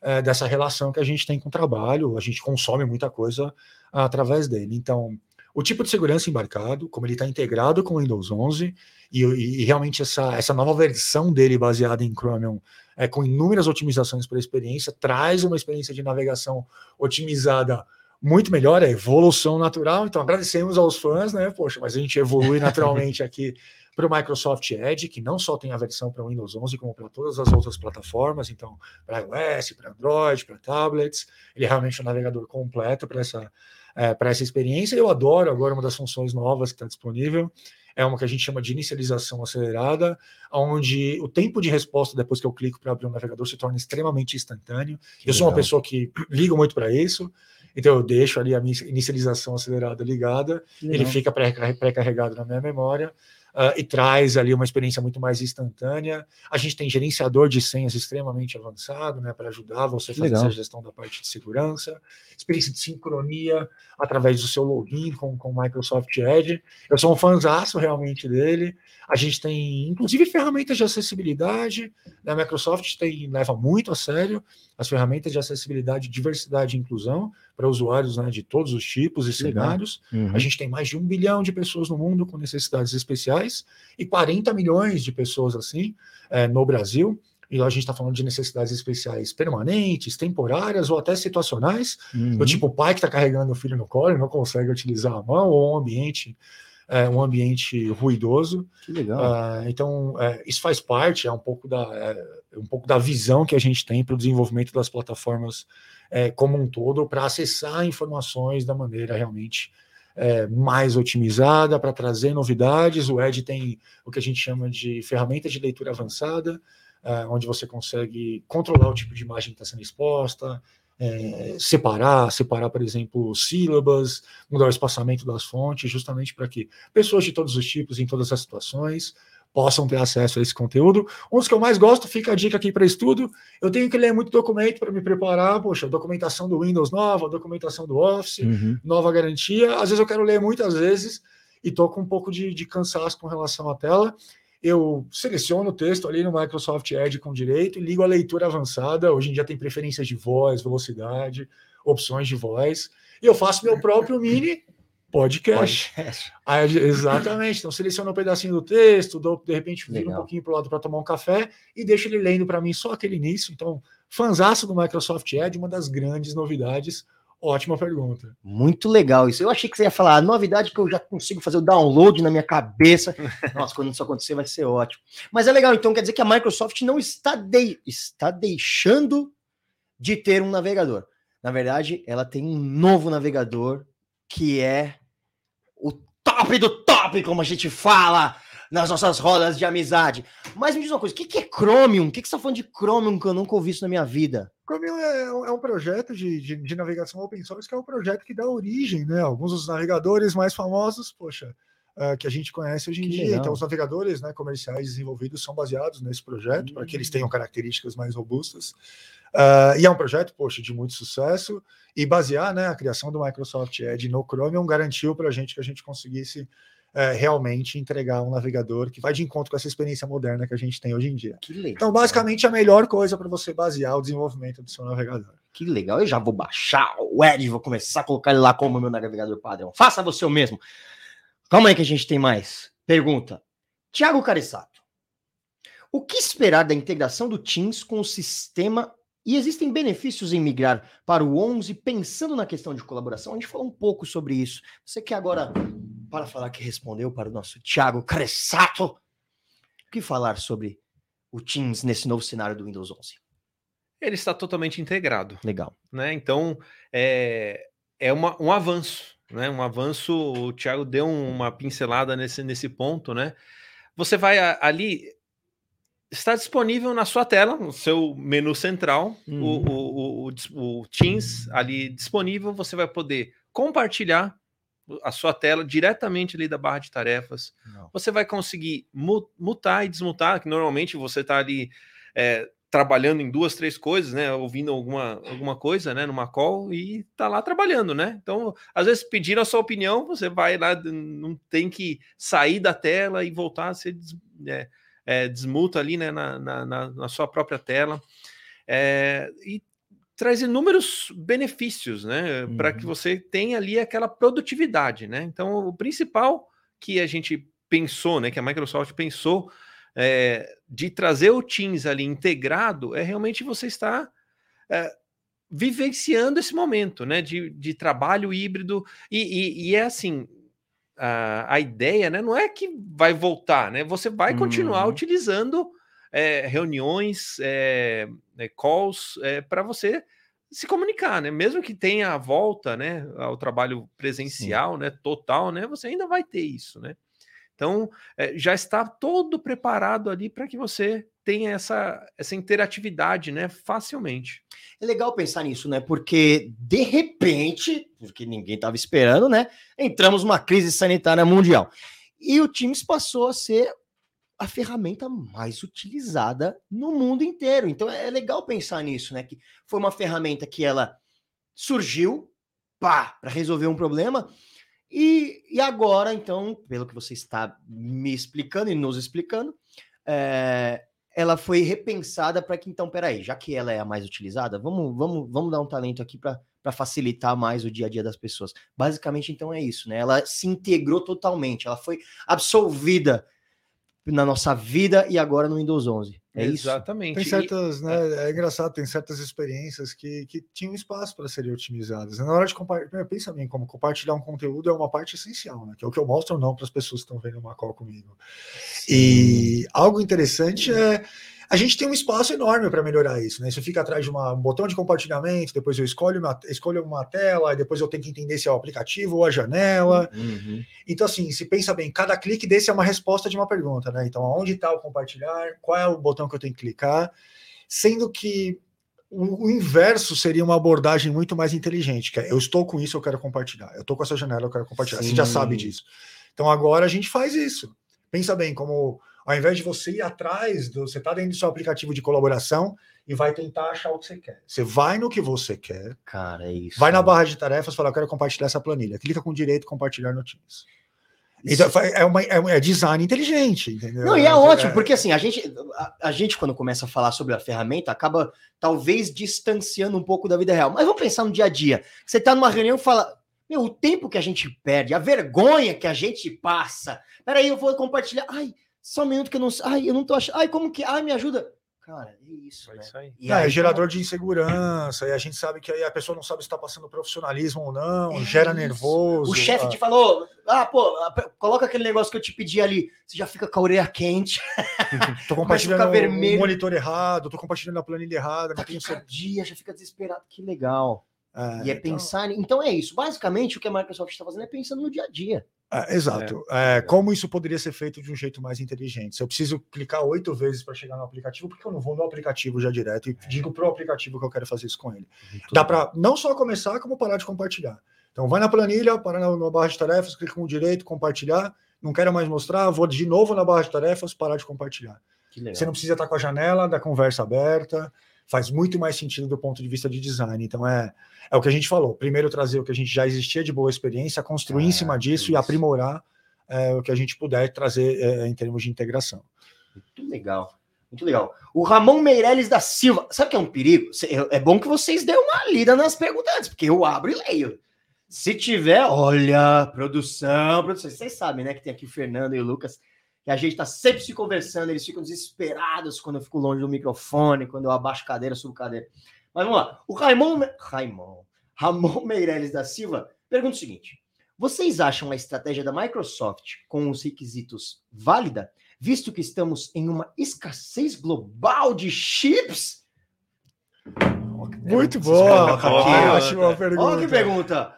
é, dessa relação que a gente tem com o trabalho, a gente consome muita coisa através dele. Então, o tipo de segurança embarcado, como ele está integrado com o Windows 11 e, e, realmente essa, essa nova versão dele baseada em Chromium é, com inúmeras otimizações para a experiência, traz uma experiência de navegação otimizada muito melhor, é evolução natural. Então, agradecemos aos fãs, né? Poxa, mas a gente evolui naturalmente [LAUGHS] aqui para o Microsoft Edge, que não só tem a versão para Windows 11, como para todas as outras plataformas, então, para iOS, para Android, para tablets. Ele é realmente um navegador completo para essa, é, essa experiência. Eu adoro agora uma das funções novas que está disponível, é uma que a gente chama de inicialização acelerada, onde o tempo de resposta depois que eu clico para abrir um navegador se torna extremamente instantâneo. Que eu legal. sou uma pessoa que [CLEARS THROAT] ligo muito para isso, então eu deixo ali a minha inicialização acelerada ligada, ele fica pré-carregado na minha memória. Uh, e traz ali uma experiência muito mais instantânea. A gente tem gerenciador de senhas extremamente avançado, né, para ajudar você a fazer Legal. essa gestão da parte de segurança, experiência de sincronia através do seu login com o Microsoft Edge. Eu sou um fãzaço realmente dele. A gente tem, inclusive, ferramentas de acessibilidade. Né, a Microsoft tem, leva muito a sério as ferramentas de acessibilidade, diversidade e inclusão para usuários né, de todos os tipos e cenários. Uhum. A gente tem mais de um bilhão de pessoas no mundo com necessidades especiais e 40 milhões de pessoas assim é, no Brasil. E a gente está falando de necessidades especiais permanentes, temporárias ou até situacionais. Uhum. Do tipo, o pai que está carregando o filho no colo e não consegue utilizar a mão, ou um ambiente é, um ambiente ruidoso. Que legal. Uh, então, é, isso faz parte, é um pouco da, é, um pouco da visão que a gente tem para o desenvolvimento das plataformas é, como um todo, para acessar informações da maneira realmente é, mais otimizada, para trazer novidades. O Edge tem o que a gente chama de ferramenta de leitura avançada, é, onde você consegue controlar o tipo de imagem que está sendo exposta, é, separar, separar, por exemplo, sílabas, mudar o espaçamento das fontes, justamente para que pessoas de todos os tipos, em todas as situações, possam ter acesso a esse conteúdo. Um dos que eu mais gosto, fica a dica aqui para estudo. Eu tenho que ler muito documento para me preparar, poxa, documentação do Windows nova, documentação do Office, uhum. nova garantia. Às vezes eu quero ler muitas vezes e estou com um pouco de, de cansaço com relação à tela eu seleciono o texto ali no Microsoft Edge com direito e ligo a leitura avançada. Hoje em dia tem preferências de voz, velocidade, opções de voz. E eu faço meu próprio mini podcast. podcast. Aí, exatamente. Então, seleciono um pedacinho do texto, dou, de repente viro um pouquinho para o lado para tomar um café e deixo ele lendo para mim só aquele início. Então, fanzaço do Microsoft Edge, uma das grandes novidades Ótima pergunta. Muito legal isso. Eu achei que você ia falar a novidade que eu já consigo fazer o download na minha cabeça. [LAUGHS] Nossa, quando isso acontecer vai ser ótimo. Mas é legal, então quer dizer que a Microsoft não está, de... está deixando de ter um navegador. Na verdade, ela tem um novo navegador que é o top do top, como a gente fala nas nossas rodas de amizade. Mas me diz uma coisa, o que, é Chromium? O que, que você está falando de Chromium que eu nunca ouvi isso na minha vida? Chromium é, é um projeto de, de, de, navegação open source que é um projeto que dá origem, né? Alguns dos navegadores mais famosos, poxa, uh, que a gente conhece hoje em que dia. Legal. Então, os navegadores né, comerciais desenvolvidos são baseados nesse projeto hum. para que eles tenham características mais robustas. Uh, e é um projeto, poxa, de muito sucesso. E basear né, a criação do Microsoft Edge no Chromium garantiu para a gente que a gente conseguisse é, realmente entregar um navegador que vai de encontro com essa experiência moderna que a gente tem hoje em dia. Então, basicamente, a melhor coisa para você basear o desenvolvimento do seu navegador. Que legal, eu já vou baixar o Edge, vou começar a colocar ele lá como meu navegador padrão. Faça você o mesmo. Calma aí que a gente tem mais. Pergunta. Tiago Carissato. O que esperar da integração do Teams com o sistema e existem benefícios em migrar para o 11 pensando na questão de colaboração? A gente falou um pouco sobre isso. Você quer agora para falar que respondeu para o nosso Thiago Cressato. O que falar sobre o Teams nesse novo cenário do Windows 11? Ele está totalmente integrado. Legal. Né? Então, é, é uma, um avanço. Né? Um avanço, o Thiago deu uma pincelada nesse, nesse ponto. Né? Você vai ali, está disponível na sua tela, no seu menu central, uhum. o, o, o, o, Teams ali disponível, você vai poder compartilhar a sua tela diretamente ali da barra de tarefas. Não. Você vai conseguir mutar e desmutar, que normalmente você está ali é, trabalhando em duas, três coisas, né? Ouvindo alguma, alguma coisa, né? Numa call e tá lá trabalhando, né? Então, às vezes, pedindo a sua opinião, você vai lá, não tem que sair da tela e voltar a ser é, é, desmuta ali, né? Na, na, na, sua própria tela. É, e traz inúmeros benefícios, né? Uhum. Para que você tenha ali aquela produtividade, né? Então, o principal que a gente pensou, né? Que a Microsoft pensou é, de trazer o Teams ali integrado é realmente você estar é, vivenciando esse momento, né? De, de trabalho híbrido e, e, e é assim. A, a ideia, né? Não é que vai voltar, né? Você vai continuar uhum. utilizando é, reuniões, é, calls, é, para você se comunicar, né? Mesmo que tenha a volta, né, ao trabalho presencial, Sim. né, total, né, você ainda vai ter isso, né? Então, é, já está todo preparado ali para que você tenha essa, essa interatividade, né, facilmente. É legal pensar nisso, né? Porque de repente, porque ninguém estava esperando, né, entramos numa crise sanitária mundial. E o Teams passou a ser a ferramenta mais utilizada no mundo inteiro. Então é legal pensar nisso, né? Que foi uma ferramenta que ela surgiu para resolver um problema. E, e agora, então, pelo que você está me explicando e nos explicando, é, ela foi repensada para que, então, peraí, já que ela é a mais utilizada, vamos, vamos, vamos dar um talento aqui para facilitar mais o dia a dia das pessoas. Basicamente, então, é isso, né? Ela se integrou totalmente, ela foi absolvida na nossa vida e agora no Windows 11. É Exatamente. Tem certas, e, né? É... é... engraçado, tem certas experiências que, que tinham espaço para serem otimizadas. Na hora de compartilhar, pensa bem, como compartilhar um conteúdo é uma parte essencial, né? Que é o que eu mostro ou não para as pessoas que estão vendo uma call comigo. Sim. E algo interessante é a gente tem um espaço enorme para melhorar isso, né? Isso fica atrás de uma, um botão de compartilhamento, depois eu escolho uma, escolho uma tela, e depois eu tenho que entender se é o aplicativo ou a janela. Uhum. Então, assim, se pensa bem, cada clique desse é uma resposta de uma pergunta, né? Então, onde está o compartilhar? Qual é o botão que eu tenho que clicar? Sendo que o, o, inverso seria uma abordagem muito mais inteligente, que é eu estou com isso, eu quero compartilhar. Eu estou com essa janela, eu quero compartilhar. Sim. Você já sabe disso. Então, agora a gente faz isso. Pensa bem, como ao invés de você ir atrás, do, você está dentro do seu aplicativo de colaboração e vai tentar achar o que você quer. Você vai no que você quer. Cara, é isso. Vai na barra de tarefas, fala, eu quero compartilhar essa planilha. Clica com direito compartilhar no Teams. Então, é, uma, é, é, design inteligente, entendeu? Não, e é, é ótimo, porque assim, a gente, a, a, gente, quando começa a falar sobre a ferramenta, acaba talvez distanciando um pouco da vida real. Mas vamos pensar no dia a dia. Você está numa reunião e fala, meu, o tempo que a gente perde, a vergonha que a gente passa. Peraí, eu vou compartilhar. Ai, só um minuto que eu não Ai, eu não tô achando. Ai, como que. Ai, me ajuda. Cara, é isso. É, né? isso aí. E é, aí, é gerador de insegurança, e a gente sabe que aí a pessoa não sabe se está passando profissionalismo ou não, é gera isso. nervoso. O chefe ah. te falou: ah, pô, coloca aquele negócio que eu te pedi ali, você já fica com a orelha quente. [LAUGHS] tô compartilhando o monitor errado, tô compartilhando a planilha errada, não tenho dia, já fica desesperado. Que legal. É, e é então... pensar. Então é isso. Basicamente, o que a Microsoft está fazendo é pensando no dia a dia. É, exato. É, é, como isso poderia ser feito de um jeito mais inteligente? Se eu preciso clicar oito vezes para chegar no aplicativo, por que eu não vou no aplicativo já direto e digo para o aplicativo que eu quero fazer isso com ele? Muito Dá para não só começar, como parar de compartilhar. Então, vai na planilha, para na, na barra de tarefas, clica com o direito, compartilhar. Não quero mais mostrar, vou de novo na barra de tarefas, parar de compartilhar. Você não precisa estar com a janela da conversa aberta faz muito mais sentido do ponto de vista de design. Então é, é o que a gente falou. Primeiro trazer o que a gente já existia de boa experiência, construir em cima disso isso. e aprimorar é, o que a gente puder trazer é, em termos de integração. Muito legal. Muito legal. O Ramon Meirelles da Silva, sabe que é um perigo? É bom que vocês dêem uma lida nas perguntas, porque eu abro e leio. Se tiver, olha, produção, produção. Vocês sabem, né, que tem aqui o Fernando e o Lucas que a gente está sempre se conversando, eles ficam desesperados quando eu fico longe do microfone, quando eu abaixo cadeira, subo cadeira. Mas vamos lá. O Raimon, Raimon, Ramon Meirelles da Silva pergunta o seguinte: vocês acham a estratégia da Microsoft com os requisitos válida, visto que estamos em uma escassez global de chips? Muito boa, ótima pergunta. Olha que pergunta.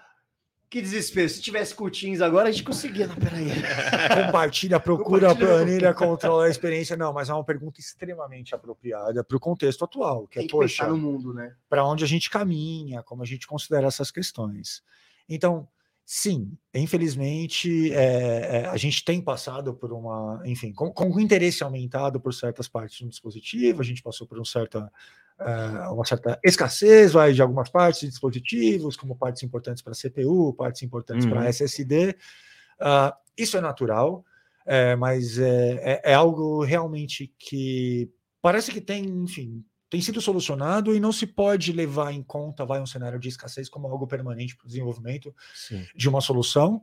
Que desespero. Se tivesse curtinhos agora, a gente conseguia. Não, peraí. [LAUGHS] Compartilha, procura a planilha, controla a experiência. Não, mas é uma pergunta extremamente apropriada para o contexto atual. Que é, Tem é, que poxa, no mundo, né? Para onde a gente caminha, como a gente considera essas questões. Então, sim, infelizmente, é, é, a gente tem passado por uma, enfim, com, com interesse aumentado por certas partes do dispositivo, a gente passou por um certa uh, uma certa escassez vai, de algumas partes de dispositivos, como partes importantes para CPU, partes importantes uhum. para SSD. Uh, ah, isso é natural, é, mas é, é, é, algo realmente que parece que tem, enfim, tem sido solucionado e não se pode levar em conta vai um cenário de escassez como algo permanente para o desenvolvimento Sim. de uma solução.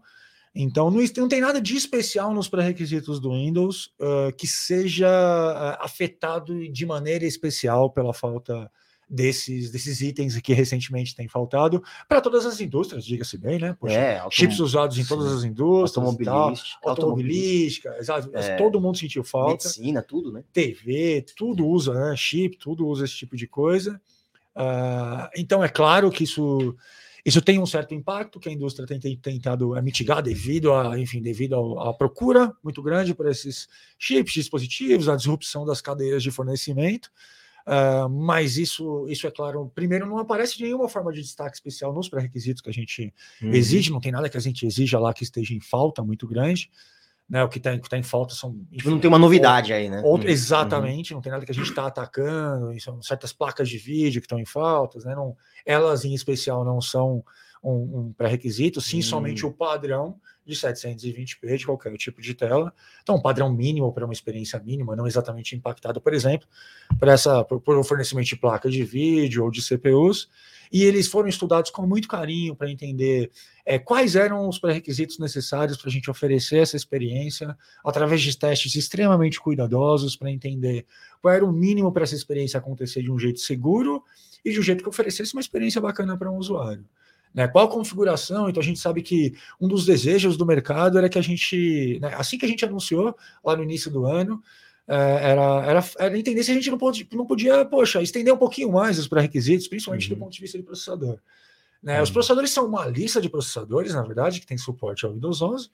Então, não, não, tem nada de especial nos pré-requisitos do Windows uh, que seja uh, afetado de maneira especial pela falta desses, desses itens que recentemente têm faltado para todas as indústrias, diga-se bem, né? Poxa, é, chips usados em todas as indústrias, automobilística, tal, automobilística, exato, é, todo mundo sentiu falta. Medicina, tudo, né? TV, tudo usa, né? Chip, tudo usa esse tipo de coisa. Uh, então, é claro que isso isso tem um certo impacto que a indústria tem tentado mitigar devido a, enfim, devido à procura muito grande por esses chips, dispositivos, a disrupção das cadeias de fornecimento. Uh, mas isso, isso é claro, primeiro não aparece de nenhuma forma de destaque especial nos pré-requisitos que a gente uhum. exige, não tem nada que a gente exija lá que esteja em falta muito grande. Né, o que está tá em falta são. Enfim, não tem uma novidade aí, né? Outro, uhum. exatamente, uhum. não tem nada que a gente está atacando, são certas placas de vídeo que estão em faltas, né? Não, elas em especial não são um, um pré-requisito, sim, uhum. somente o padrão de 720p de qualquer tipo de tela. Então, um padrão mínimo para uma experiência mínima, não exatamente impactado, por exemplo, por essa por, por um fornecimento de placa de vídeo ou de CPUs. E eles foram estudados com muito carinho para entender é, quais eram os pré-requisitos necessários para a gente oferecer essa experiência, através de testes extremamente cuidadosos, para entender qual era o mínimo para essa experiência acontecer de um jeito seguro e de um jeito que oferecesse uma experiência bacana para um usuário. Né? Qual a configuração? Então a gente sabe que um dos desejos do mercado era que a gente, né, assim que a gente anunciou lá no início do ano, é, era, era, era entender se a gente não, pode, não podia, poxa, estender um pouquinho mais os pré-requisitos, principalmente uhum. do ponto de vista de processador. Né? Uhum. Os processadores são uma lista de processadores, na verdade, que tem suporte ao Windows 11,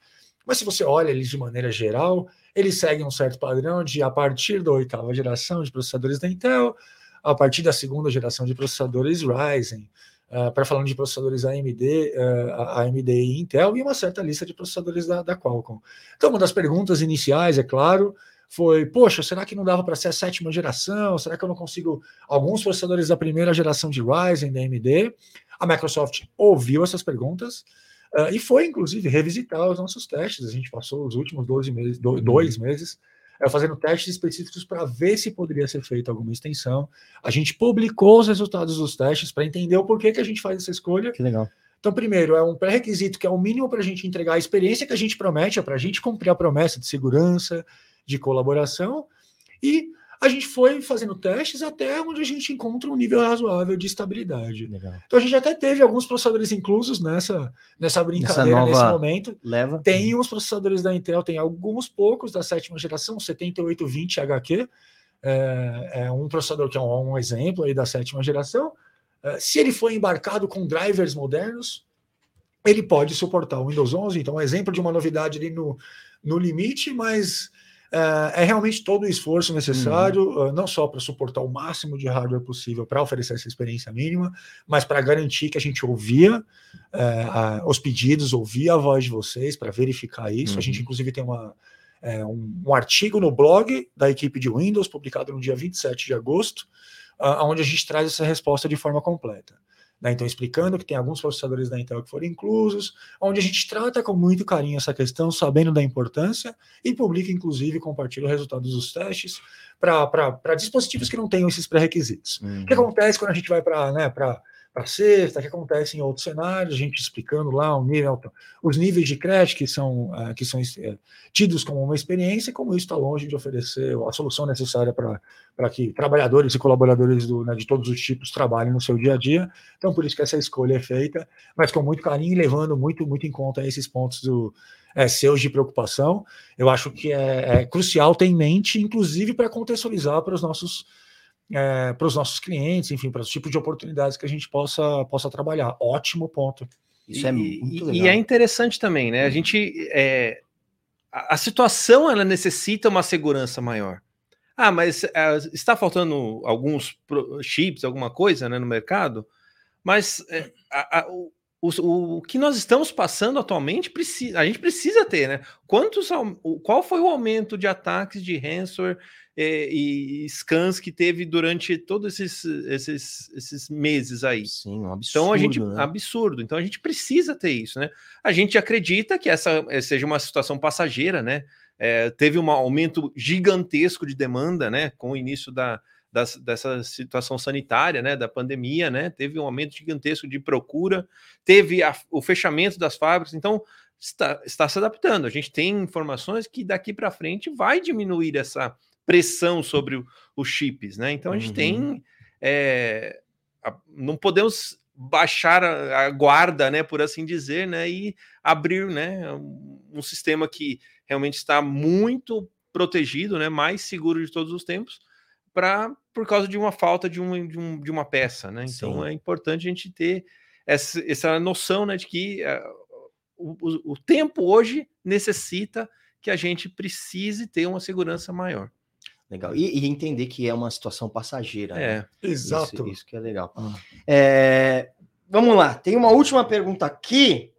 mas se você olha eles de maneira geral, eles seguem um certo padrão de a partir da oitava geração de processadores da Intel, a partir da segunda geração de processadores Ryzen, uh, para falando de processadores AMD, uh, AMD e Intel, e uma certa lista de processadores da, da Qualcomm. Então, uma das perguntas iniciais, é claro, foi: poxa, será que não dava para ser a sétima geração? Será que eu não consigo alguns processadores da primeira geração de Ryzen, da AMD? A Microsoft ouviu essas perguntas. Uh, e foi, inclusive, revisitar os nossos testes. A gente passou os últimos 12 meses, dois meses fazendo testes específicos para ver se poderia ser feita alguma extensão. A gente publicou os resultados dos testes para entender o porquê que a gente faz essa escolha. Que legal. Então, primeiro, é um pré-requisito que é o mínimo para a gente entregar a experiência que a gente promete, é para a gente cumprir a promessa de segurança, de colaboração, e a gente foi fazendo testes até onde a gente encontra um nível razoável de estabilidade. Legal. Então a gente até teve alguns processadores inclusos nessa, nessa brincadeira nesse momento. Leva. Tem uns processadores da Intel, tem alguns poucos da sétima geração, 7820 HQ. É, é um processador que é um, um, exemplo aí da sétima geração. É, se ele for embarcado com drivers modernos, ele pode suportar o Windows 11. Então, um exemplo de uma novidade ali no, no limite, mas é, é realmente todo o esforço necessário, uhum. não só para suportar o máximo de hardware possível para oferecer essa experiência mínima, mas para garantir que a gente ouvia é, a, os pedidos, ouvia a voz de vocês para verificar isso. Uhum. A gente, uhum. inclusive, tem uma, é, um, um, artigo no blog da equipe de Windows, publicado no dia 27 de agosto, uh, onde a gente traz essa resposta de forma completa. Né? Então, explicando que tem alguns processadores da Intel que foram inclusos, onde a gente trata com muito carinho essa questão, sabendo da importância, e publica, inclusive, compartilha os resultados dos testes para dispositivos que não tenham esses pré-requisitos. Uhum. O que acontece quando a gente vai para né, para sexta, que acontece em outros cenários, a gente explicando lá o nível, os níveis de crédito que são, uh, que são uh, tidos como uma experiência, e como isso está longe de oferecer a solução necessária para que trabalhadores e colaboradores do, né, de todos os tipos trabalhem no seu dia a dia. Então, por isso que essa escolha é feita, mas com muito carinho levando muito, muito em conta esses pontos do, é, seus de preocupação. Eu acho que é, é crucial ter em mente, inclusive para contextualizar para os nossos é, para os nossos clientes, enfim, para os tipos de oportunidades que a gente possa, possa trabalhar. Ótimo ponto. Isso é muito legal. E é interessante também, né? A gente. É, a, a, situação ela necessita uma segurança maior. Ah, mas é, está faltando alguns chips, alguma coisa né, no mercado, mas é, a, a, o, o, o, que nós estamos passando atualmente, precisa, a gente precisa ter, né? Quantos, qual foi o aumento de ataques de ransomware é, e scans que teve durante todos esses, esses, esses meses aí. Sim, um absurdo. Então a gente né? absurdo. Então a gente precisa ter isso, né? A gente acredita que essa eh, seja uma situação passageira, né? É, teve um aumento gigantesco de demanda, né? Com o início da, das, dessa situação sanitária, né? Da pandemia, né? Teve um aumento gigantesco de procura, teve a, o fechamento das fábricas. Então está, está se adaptando. A gente tem informações que daqui para frente vai diminuir essa pressão sobre os chips, né? Então a gente uhum. tem. É, a, não podemos baixar a, a, guarda, né, por assim dizer, né, e abrir, né, um, um, sistema que realmente está muito protegido, né, mais seguro de todos os tempos, para por causa de uma falta de, um, de, um, de uma peça, né? Então Sim. é importante a gente ter essa, essa noção, né, de que uh, o, o tempo hoje necessita que a gente precise ter uma segurança maior. Legal. E, e, entender que é uma situação passageira. Né? É, né? exato. Isso, isso, que é legal. Ah. É, vamos lá, tem uma última pergunta aqui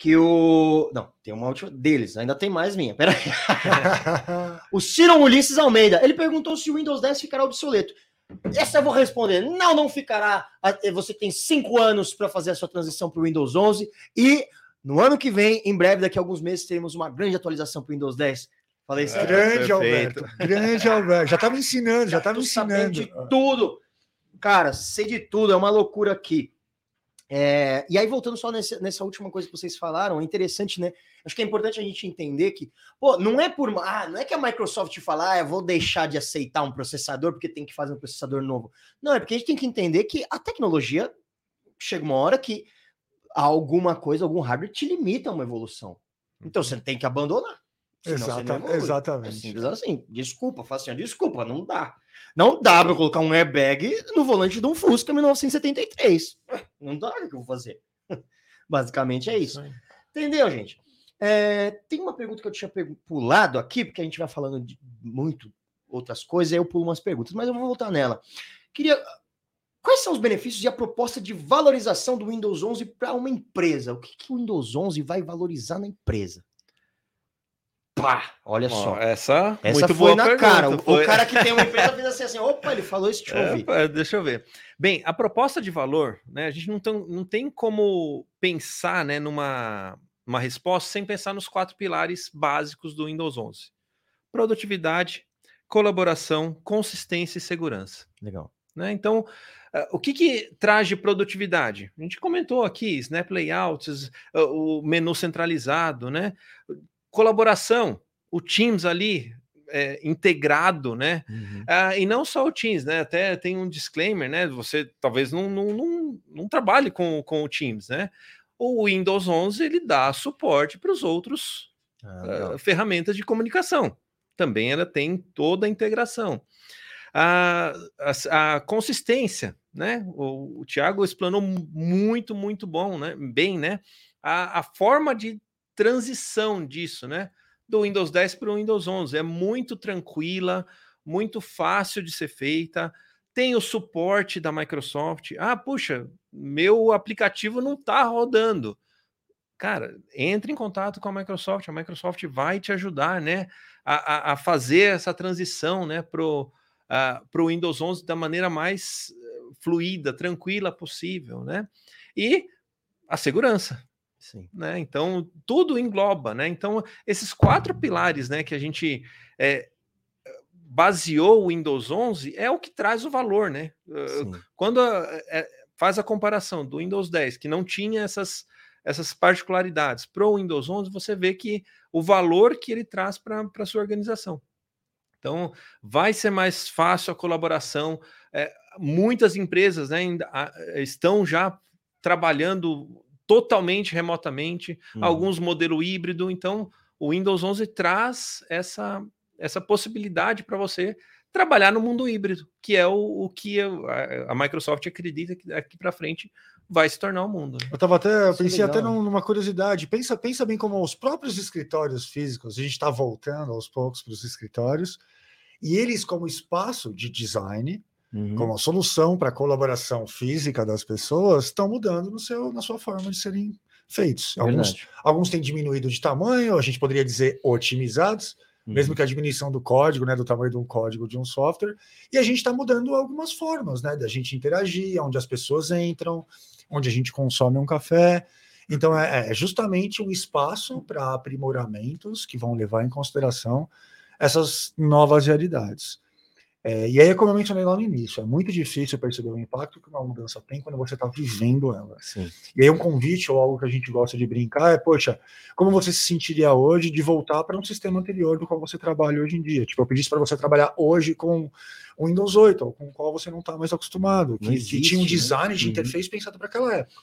que o. Não, tem uma última deles, ainda tem mais minha. Pera aí. [LAUGHS] o Ciro Ulisses Almeida, ele perguntou se o Windows 10 ficará obsoleto. Essa eu vou responder. Não, não ficará. Você tem cinco anos para fazer a sua transição para o Windows 11 e no ano que vem, em breve, daqui a alguns meses, teremos uma grande atualização para o Windows 10. Falei isso. É, grande, Alberto. Grande, Alberto. Já estava ensinando, já estava ensinando. de tudo. Cara, sei de tudo, é uma loucura aqui. É, e aí, voltando só nessa, nessa, última coisa que vocês falaram, é interessante, né? Acho que é importante a gente entender que, pô, não é por. Ah, não é que a Microsoft falar, ah, eu vou deixar de aceitar um processador porque tem que fazer um processador novo. Não, é porque a gente tem que entender que a tecnologia chega uma hora que alguma coisa, algum hardware te limita a uma evolução. Então você tem que abandonar. Exata, exatamente. É simples assim. Desculpa, fala assim, desculpa, não dá. Não dá para colocar um airbag no volante de um Fusca 1973. Não dá, o que eu vou fazer? [LAUGHS] Basicamente é isso. Entendeu, gente? É, tem uma pergunta que eu tinha pulado aqui, porque a gente vai falando de muito outras coisas, aí eu pulo umas perguntas, mas eu vou voltar nela. Queria. Quais são os benefícios e a proposta de valorização do Windows 11 para uma empresa? O que, que o Windows 11 vai valorizar na empresa? Pá, olha só. Essa, essa muito foi na pergunta, cara. Foi... O cara que tem uma [LAUGHS] empresa fez assim, assim, opa, ele falou isso, deixa eu ouvir. É, deixa eu ver. Bem, a proposta de valor, né, a gente não, tem, não tem como pensar né, numa uma resposta sem pensar nos quatro pilares básicos do Windows 11. Produtividade, colaboração, consistência e segurança. Legal. Né? Então, uh, o que, que traz de produtividade? A gente comentou aqui, Snap Layouts, uh, o menu centralizado, né? Colaboração, o Teams ali é, integrado, né? Uhum. Ah, e não só o Teams, né? Até tem um disclaimer, né? Você talvez não, não, não, não trabalhe com, com o Teams, né? O Windows 11 ele dá suporte para os outros ah, uh, ferramentas de comunicação. Também ela tem toda a integração. A, a, a consistência, né? O, o Thiago explanou muito, muito bom, né? Bem, né? A, a forma de transição disso, né? Do Windows 10 para o Windows 11. É muito tranquila, muito fácil de ser feita. Tem o suporte da Microsoft. Ah, puxa, meu aplicativo não está rodando. Cara, entre em contato com a Microsoft. A Microsoft vai te ajudar, né? A, a, a fazer essa transição, né? Para o uh, Windows 11 da maneira mais eh, fluida, tranquila possível, né? E a segurança, Sim. Né? Então, tudo engloba, né? Então, esses quatro pilares né, que a gente é, baseou o Windows 11 é o que traz o valor, né? Sim. Quando é, faz a comparação do Windows 10, que não tinha essas, essas particularidades, para o Windows 11, você vê que o valor que ele traz para a sua organização. Então, vai ser mais fácil a colaboração. É, muitas empresas né, ainda, estão já trabalhando totalmente remotamente, uhum. alguns modelo híbrido. Então, o Windows 11 traz essa, essa possibilidade para você trabalhar no mundo híbrido, que é o, o que a, a, Microsoft acredita que daqui para frente vai se tornar o mundo. Né? Eu estava até, pensei até numa curiosidade. Pensa, pensa bem como os próprios escritórios físicos, a gente está voltando aos poucos para os escritórios, e eles, como espaço de design, uhum. como solução para a colaboração física das pessoas, estão mudando no seu, na sua forma de serem feitos. Alguns, alguns têm diminuído de tamanho, a gente poderia dizer otimizados, uhum. mesmo que a diminuição do código, né, do tamanho de um código de um software, e a gente está mudando algumas formas, né, da gente interagir, onde as pessoas entram, onde a gente consome um café. Então, é, é justamente um espaço para aprimoramentos que vão levar em consideração essas novas realidades. É, e aí, como eu mencionei lá no início, é muito difícil perceber o impacto que uma mudança tem quando você está vivendo ela. Sim. E aí, um convite ou algo que a gente gosta de brincar é: poxa, como você se sentiria hoje de voltar para um sistema anterior do qual você trabalha hoje em dia? Tipo, eu pedisse para você trabalhar hoje com o Windows 8, ou com o qual você não está mais acostumado, que, existe, que, tinha um né? design né? de uhum. interface pensado para aquela época.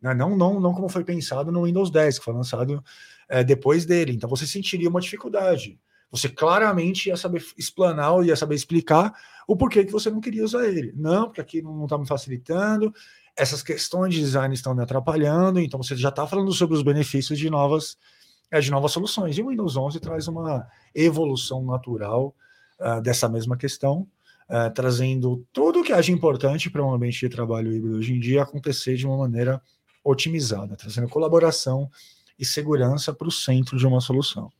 Né? Não, não, não como foi pensado no Windows 10, que foi lançado é, depois dele. Então, você sentiria uma dificuldade. Você claramente ia saber explanar, ia saber explicar o porquê que você não queria usar ele. Não, porque aqui não está me facilitando, essas questões de design estão me atrapalhando, então você já está falando sobre os benefícios de novas, é, de novas soluções. E o Windows 11 traz uma evolução natural uh, dessa mesma questão, uh, trazendo tudo o que haja importante para um ambiente de trabalho híbrido hoje em dia acontecer de uma maneira otimizada, trazendo colaboração e segurança para o centro de uma solução.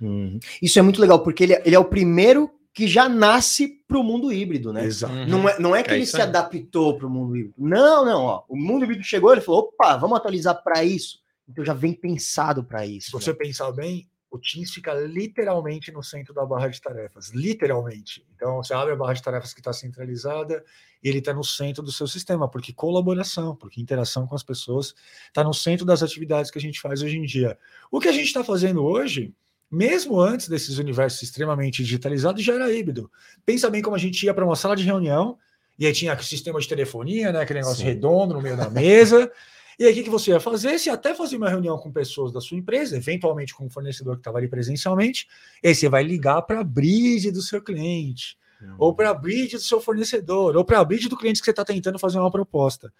Uhum. Isso é muito legal, porque ele, é, ele é o primeiro que já nasce para o mundo híbrido, né? Exato. Uhum. Não, é, não é que É ele se aí. adaptou para o mundo híbrido. Não, não, ó. O mundo híbrido chegou, ele falou: opa, vamos atualizar para isso. Então já vem pensado para Se isso. você né? pensar bem, o Teams fica literalmente no centro da barra de tarefas. Literalmente. Então, você abre a barra de tarefas que está centralizada e ele está no centro do seu sistema, porque colaboração, porque interação com as pessoas está no centro das atividades que a gente faz hoje em dia. O que a gente está fazendo hoje, mesmo antes desses universos extremamente digitalizados, já era híbrido. Pensa bem como a gente ia para uma sala de reunião e aí tinha aquele sistema de telefonia, né, aquele negócio Sim. redondo no meio da mesa. E aí, o que, que você ia fazer? Você até fazer uma reunião com pessoas da sua empresa, eventualmente com um fornecedor que estava ali presencialmente, e aí você vai ligar para a bridge do seu cliente, ou para a bridge do seu fornecedor, ou para a bridge do cliente que você está tentando fazer uma proposta.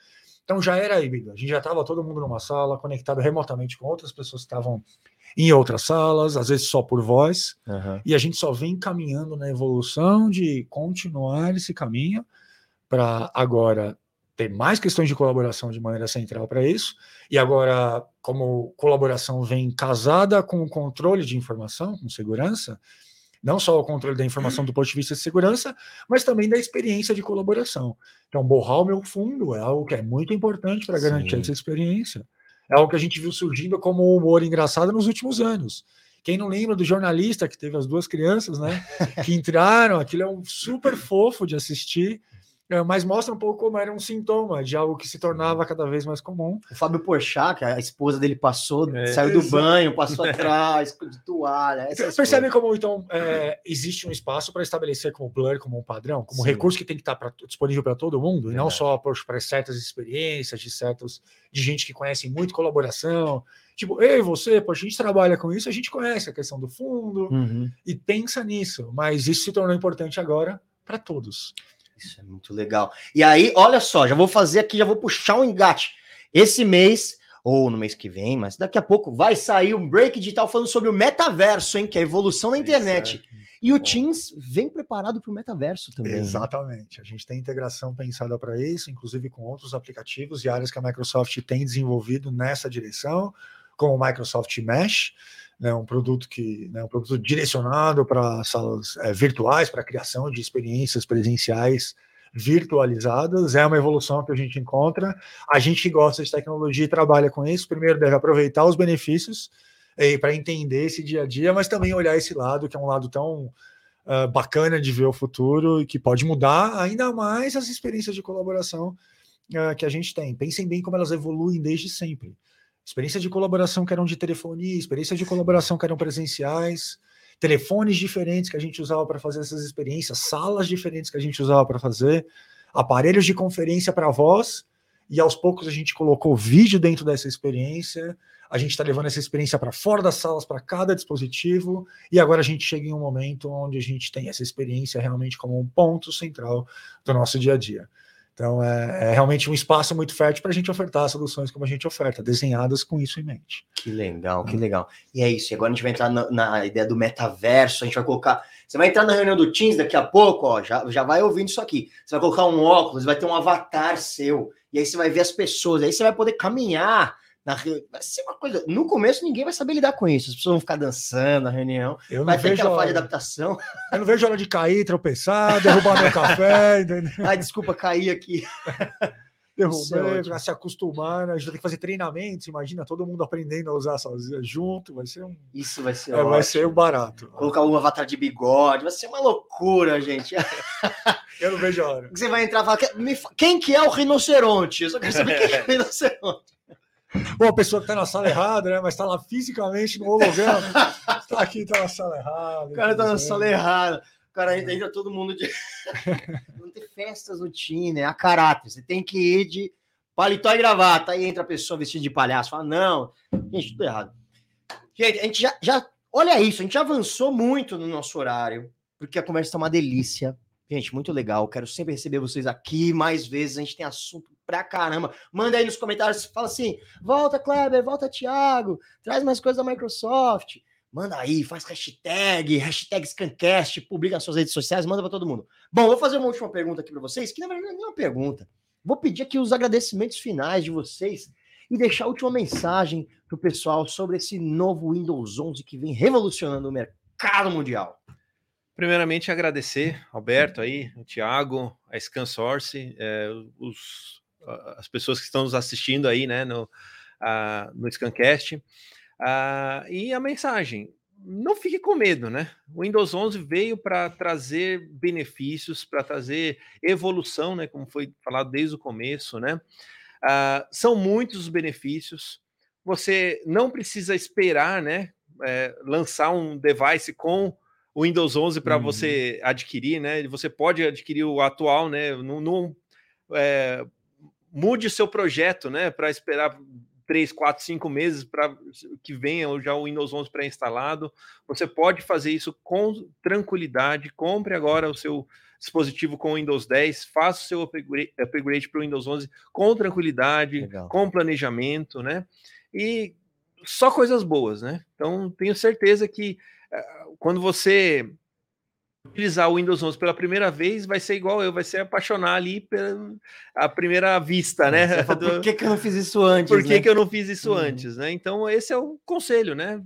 Então já era híbrido. A gente já estava todo mundo numa sala, conectado remotamente com outras pessoas que estavam em outras salas, às vezes só por voz, Uhum. e a gente só vem caminhando na evolução de continuar esse caminho para agora ter mais questões de colaboração de maneira central para isso. E agora, como colaboração vem casada com o controle de informação, com segurança, não só o controle da informação do ponto de vista de segurança, mas também da experiência de colaboração. Então, borrar o meu fundo é algo que é muito importante para garantir Sim. essa experiência. É algo que a gente viu surgindo como humor engraçado nos últimos anos. Quem não lembra do jornalista que teve as duas crianças, né? [LAUGHS] Que entraram, aquilo é um super fofo de assistir, mas mostra um pouco como era um sintoma de algo que se tornava cada vez mais comum. O Fábio Porchat, que a esposa dele passou, É. saiu do Exato. banho, passou [LAUGHS] atrás, de toalha. Percebe como então é, existe um espaço para estabelecer como blur, como um padrão, como Sim. recurso que tem que estar pra- disponível para todo mundo, e não só para certas experiências de certos de gente que conhece muito colaboração. Tipo, ei, você, a gente trabalha com isso, a gente conhece a questão do fundo Uhum. e pensa nisso, mas isso se tornou importante agora para todos. Isso é muito legal. E aí, olha só, já vou fazer aqui, já vou puxar um engate. Esse mês, ou no mês que vem, mas daqui a pouco vai sair um break digital falando sobre o metaverso, hein? Que é a evolução da internet. E o Bom. Teams vem preparado para o metaverso também. né? Exatamente. A gente tem integração pensada para isso, inclusive com outros aplicativos e áreas que a Microsoft tem desenvolvido nessa direção, como o Microsoft Mesh, né, um produto que né, um produto direcionado para salas eh, virtuais, para criação de experiências presenciais virtualizadas. É uma evolução que a gente encontra. A gente gosta de tecnologia e trabalha com isso, primeiro deve aproveitar os benefícios para entender esse dia a dia, mas também olhar esse lado, que é um lado tão uh, bacana de ver o futuro e que pode mudar ainda mais as experiências de colaboração uh, que a gente tem. Pensem bem como elas evoluem desde sempre. Experiências de colaboração que eram de telefonia, experiências de colaboração que eram presenciais, telefones diferentes que a gente usava para fazer essas experiências, salas diferentes que a gente usava para fazer, aparelhos de conferência para voz, e aos poucos a gente colocou vídeo dentro dessa experiência, a gente está levando essa experiência para fora das salas, para cada dispositivo, e agora a gente chega em um momento onde a gente tem essa experiência realmente como um ponto central do nosso dia a dia. Então, é, é realmente um espaço muito fértil para a gente ofertar soluções como a gente oferta, desenhadas com isso em mente. Que legal, que legal. E é isso. E agora a gente vai entrar na, na ideia do metaverso. A gente vai colocar. Você vai entrar na reunião do Teams daqui a pouco, ó. Já, já vai ouvindo isso aqui. Você vai colocar um óculos, vai ter um avatar seu. E aí você vai ver as pessoas. Aí você vai poder caminhar. Na. Vai ser uma coisa. No começo ninguém vai saber lidar com isso. As pessoas vão ficar dançando na reunião. Eu não, Vai ter aquela fase de adaptação. [LAUGHS] eu não vejo a hora de cair, tropeçar, derrubar meu café, [LAUGHS] entendeu? Ai, desculpa, cair aqui. [LAUGHS] É derrubar, pra se acostumar, né? a gente vai ter que fazer treinamentos, imagina todo mundo aprendendo a usar sozinho junto, vai ser um, Isso vai ser é, vai ser um barato. Colocar um avatar de bigode. Vai ser uma loucura, gente. Eu não vejo a hora. Você vai entrar e falar, "Que- me fa- quem que é o rinoceronte? Eu só quero saber quem é o rinoceronte. Bom, a pessoa que tá na sala errada, né? Mas tá lá fisicamente no holograma. tá aqui, tá na sala errada. O cara tá na sala errada. O cara entra, entra todo mundo de. [LAUGHS] Não tem festas no time, é a caráter. Você tem que ir de paletó e gravata. Aí entra a pessoa vestida de palhaço. Fala, não, gente, tudo errado. Gente, a gente já, já. Olha isso, a gente já avançou muito no nosso horário, porque a conversa tá uma delícia. Gente, muito legal. Quero sempre receber vocês aqui mais vezes. A gente tem assunto pra caramba. Manda aí nos comentários, fala assim: volta, Kleber, volta, Thiago, traz mais coisas da Microsoft. Manda aí, faz hashtag, hashtag Scancast, publica nas suas redes sociais, manda para todo mundo. Bom, vou fazer uma última pergunta aqui para vocês, que na verdade não é uma pergunta. Vou pedir aqui os agradecimentos finais de vocês e deixar a última mensagem para o pessoal sobre esse novo Windows 11 que vem revolucionando o mercado mundial. Primeiramente, agradecer, Alberto, aí, o Thiago, a ScanSource, é, os, as pessoas que estão nos assistindo aí, né, no, no Scancast. Uh, e a mensagem, não fique com medo, né? O Windows 11 veio para trazer benefícios, para trazer evolução, né? Como foi falado desde o começo, né? Uh, são muitos os benefícios. Você não precisa esperar, né? É, lançar um device com o Windows 11 para uhum. você adquirir, né? Você pode adquirir o atual, né? Não, não é, mude seu projeto, né? Para esperar três, quatro, cinco meses para que venha já o Windows 11 pré-instalado. Você pode fazer isso com tranquilidade. Compre agora o seu dispositivo com o Windows 10, faça o seu upgrade, para o Windows 11 com tranquilidade, Legal. com planejamento, né? E só coisas boas, né? Então, tenho certeza que quando você utilizar o Windows 11 pela primeira vez, vai ser igual eu, vai ser apaixonar ali pela a primeira vista, né? Fala, por [LAUGHS] que, que eu não fiz isso antes? Por que, né? que eu não fiz isso uhum. antes, né? Então, esse é o conselho, né?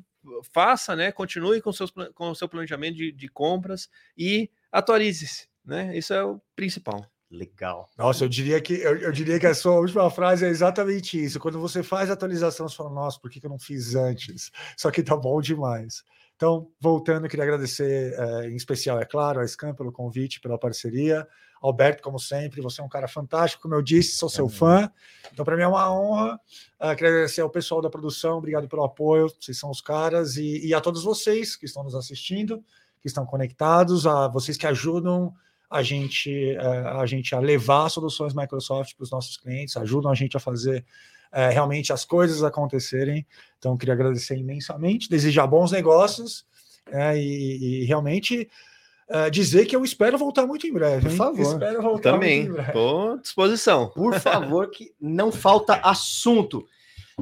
Faça, né? Continue com, seus, com o seu planejamento de, de compras e atualize-se, né? Isso é o principal. Legal. Nossa, eu diria que eu, eu, diria que a sua última frase é exatamente isso. Quando você faz a atualização, você fala, nossa, por que, que eu não fiz antes? Só que tá bom demais. Então, voltando, queria agradecer é, em especial, é claro, a Scam pelo convite, pela parceria. Alberto, como sempre, você é um cara fantástico, como eu disse, sou seu fã. Então, para mim é uma honra. Uh, queria agradecer ao pessoal da produção, obrigado pelo apoio, vocês são os caras, e, e a todos vocês que estão nos assistindo, que estão conectados, a vocês que ajudam a gente, uh, a gente a levar soluções Microsoft para os nossos clientes, ajudam a gente a fazer é, realmente as coisas acontecerem. Então, queria agradecer imensamente, desejar bons negócios é, e, e, realmente é, dizer que eu espero voltar muito em breve. Hein? Por favor. Espero voltar Também. Estou à disposição. Por [LAUGHS] favor, que não falta assunto.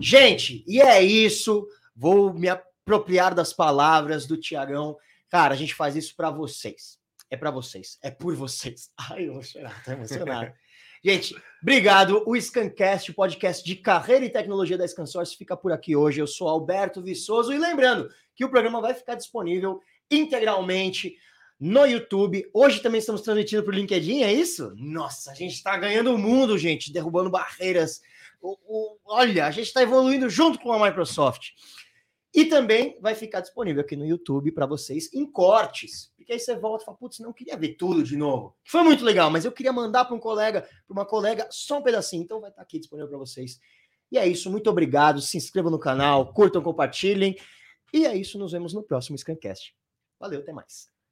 Gente, e é isso. Vou me apropriar das palavras do Tiagão. Cara, a gente faz isso para vocês. É para vocês. É por vocês. [LAUGHS] Ai, eu vou chorar, tô emocionado. [LAUGHS] Gente, obrigado. O Scancast, o podcast de carreira e tecnologia da Scansource, fica por aqui hoje. Eu sou Alberto Viçoso e lembrando que o programa vai ficar disponível integralmente no YouTube. Hoje também estamos transmitindo para o LinkedIn, é isso? Nossa, a gente está ganhando o mundo, gente, derrubando barreiras. O, o, olha, a gente está evoluindo junto com a Microsoft. E também vai ficar disponível aqui no YouTube para vocês em cortes. Porque aí você volta e fala, putz, não queria ver tudo de novo. Foi muito legal, mas eu queria mandar para um colega, para uma colega, só um pedacinho. Então vai estar tá aqui disponível para vocês. E é isso, muito obrigado. Se inscrevam no canal, curtam, compartilhem. E é isso, nos vemos no próximo Scancast. Valeu, até mais.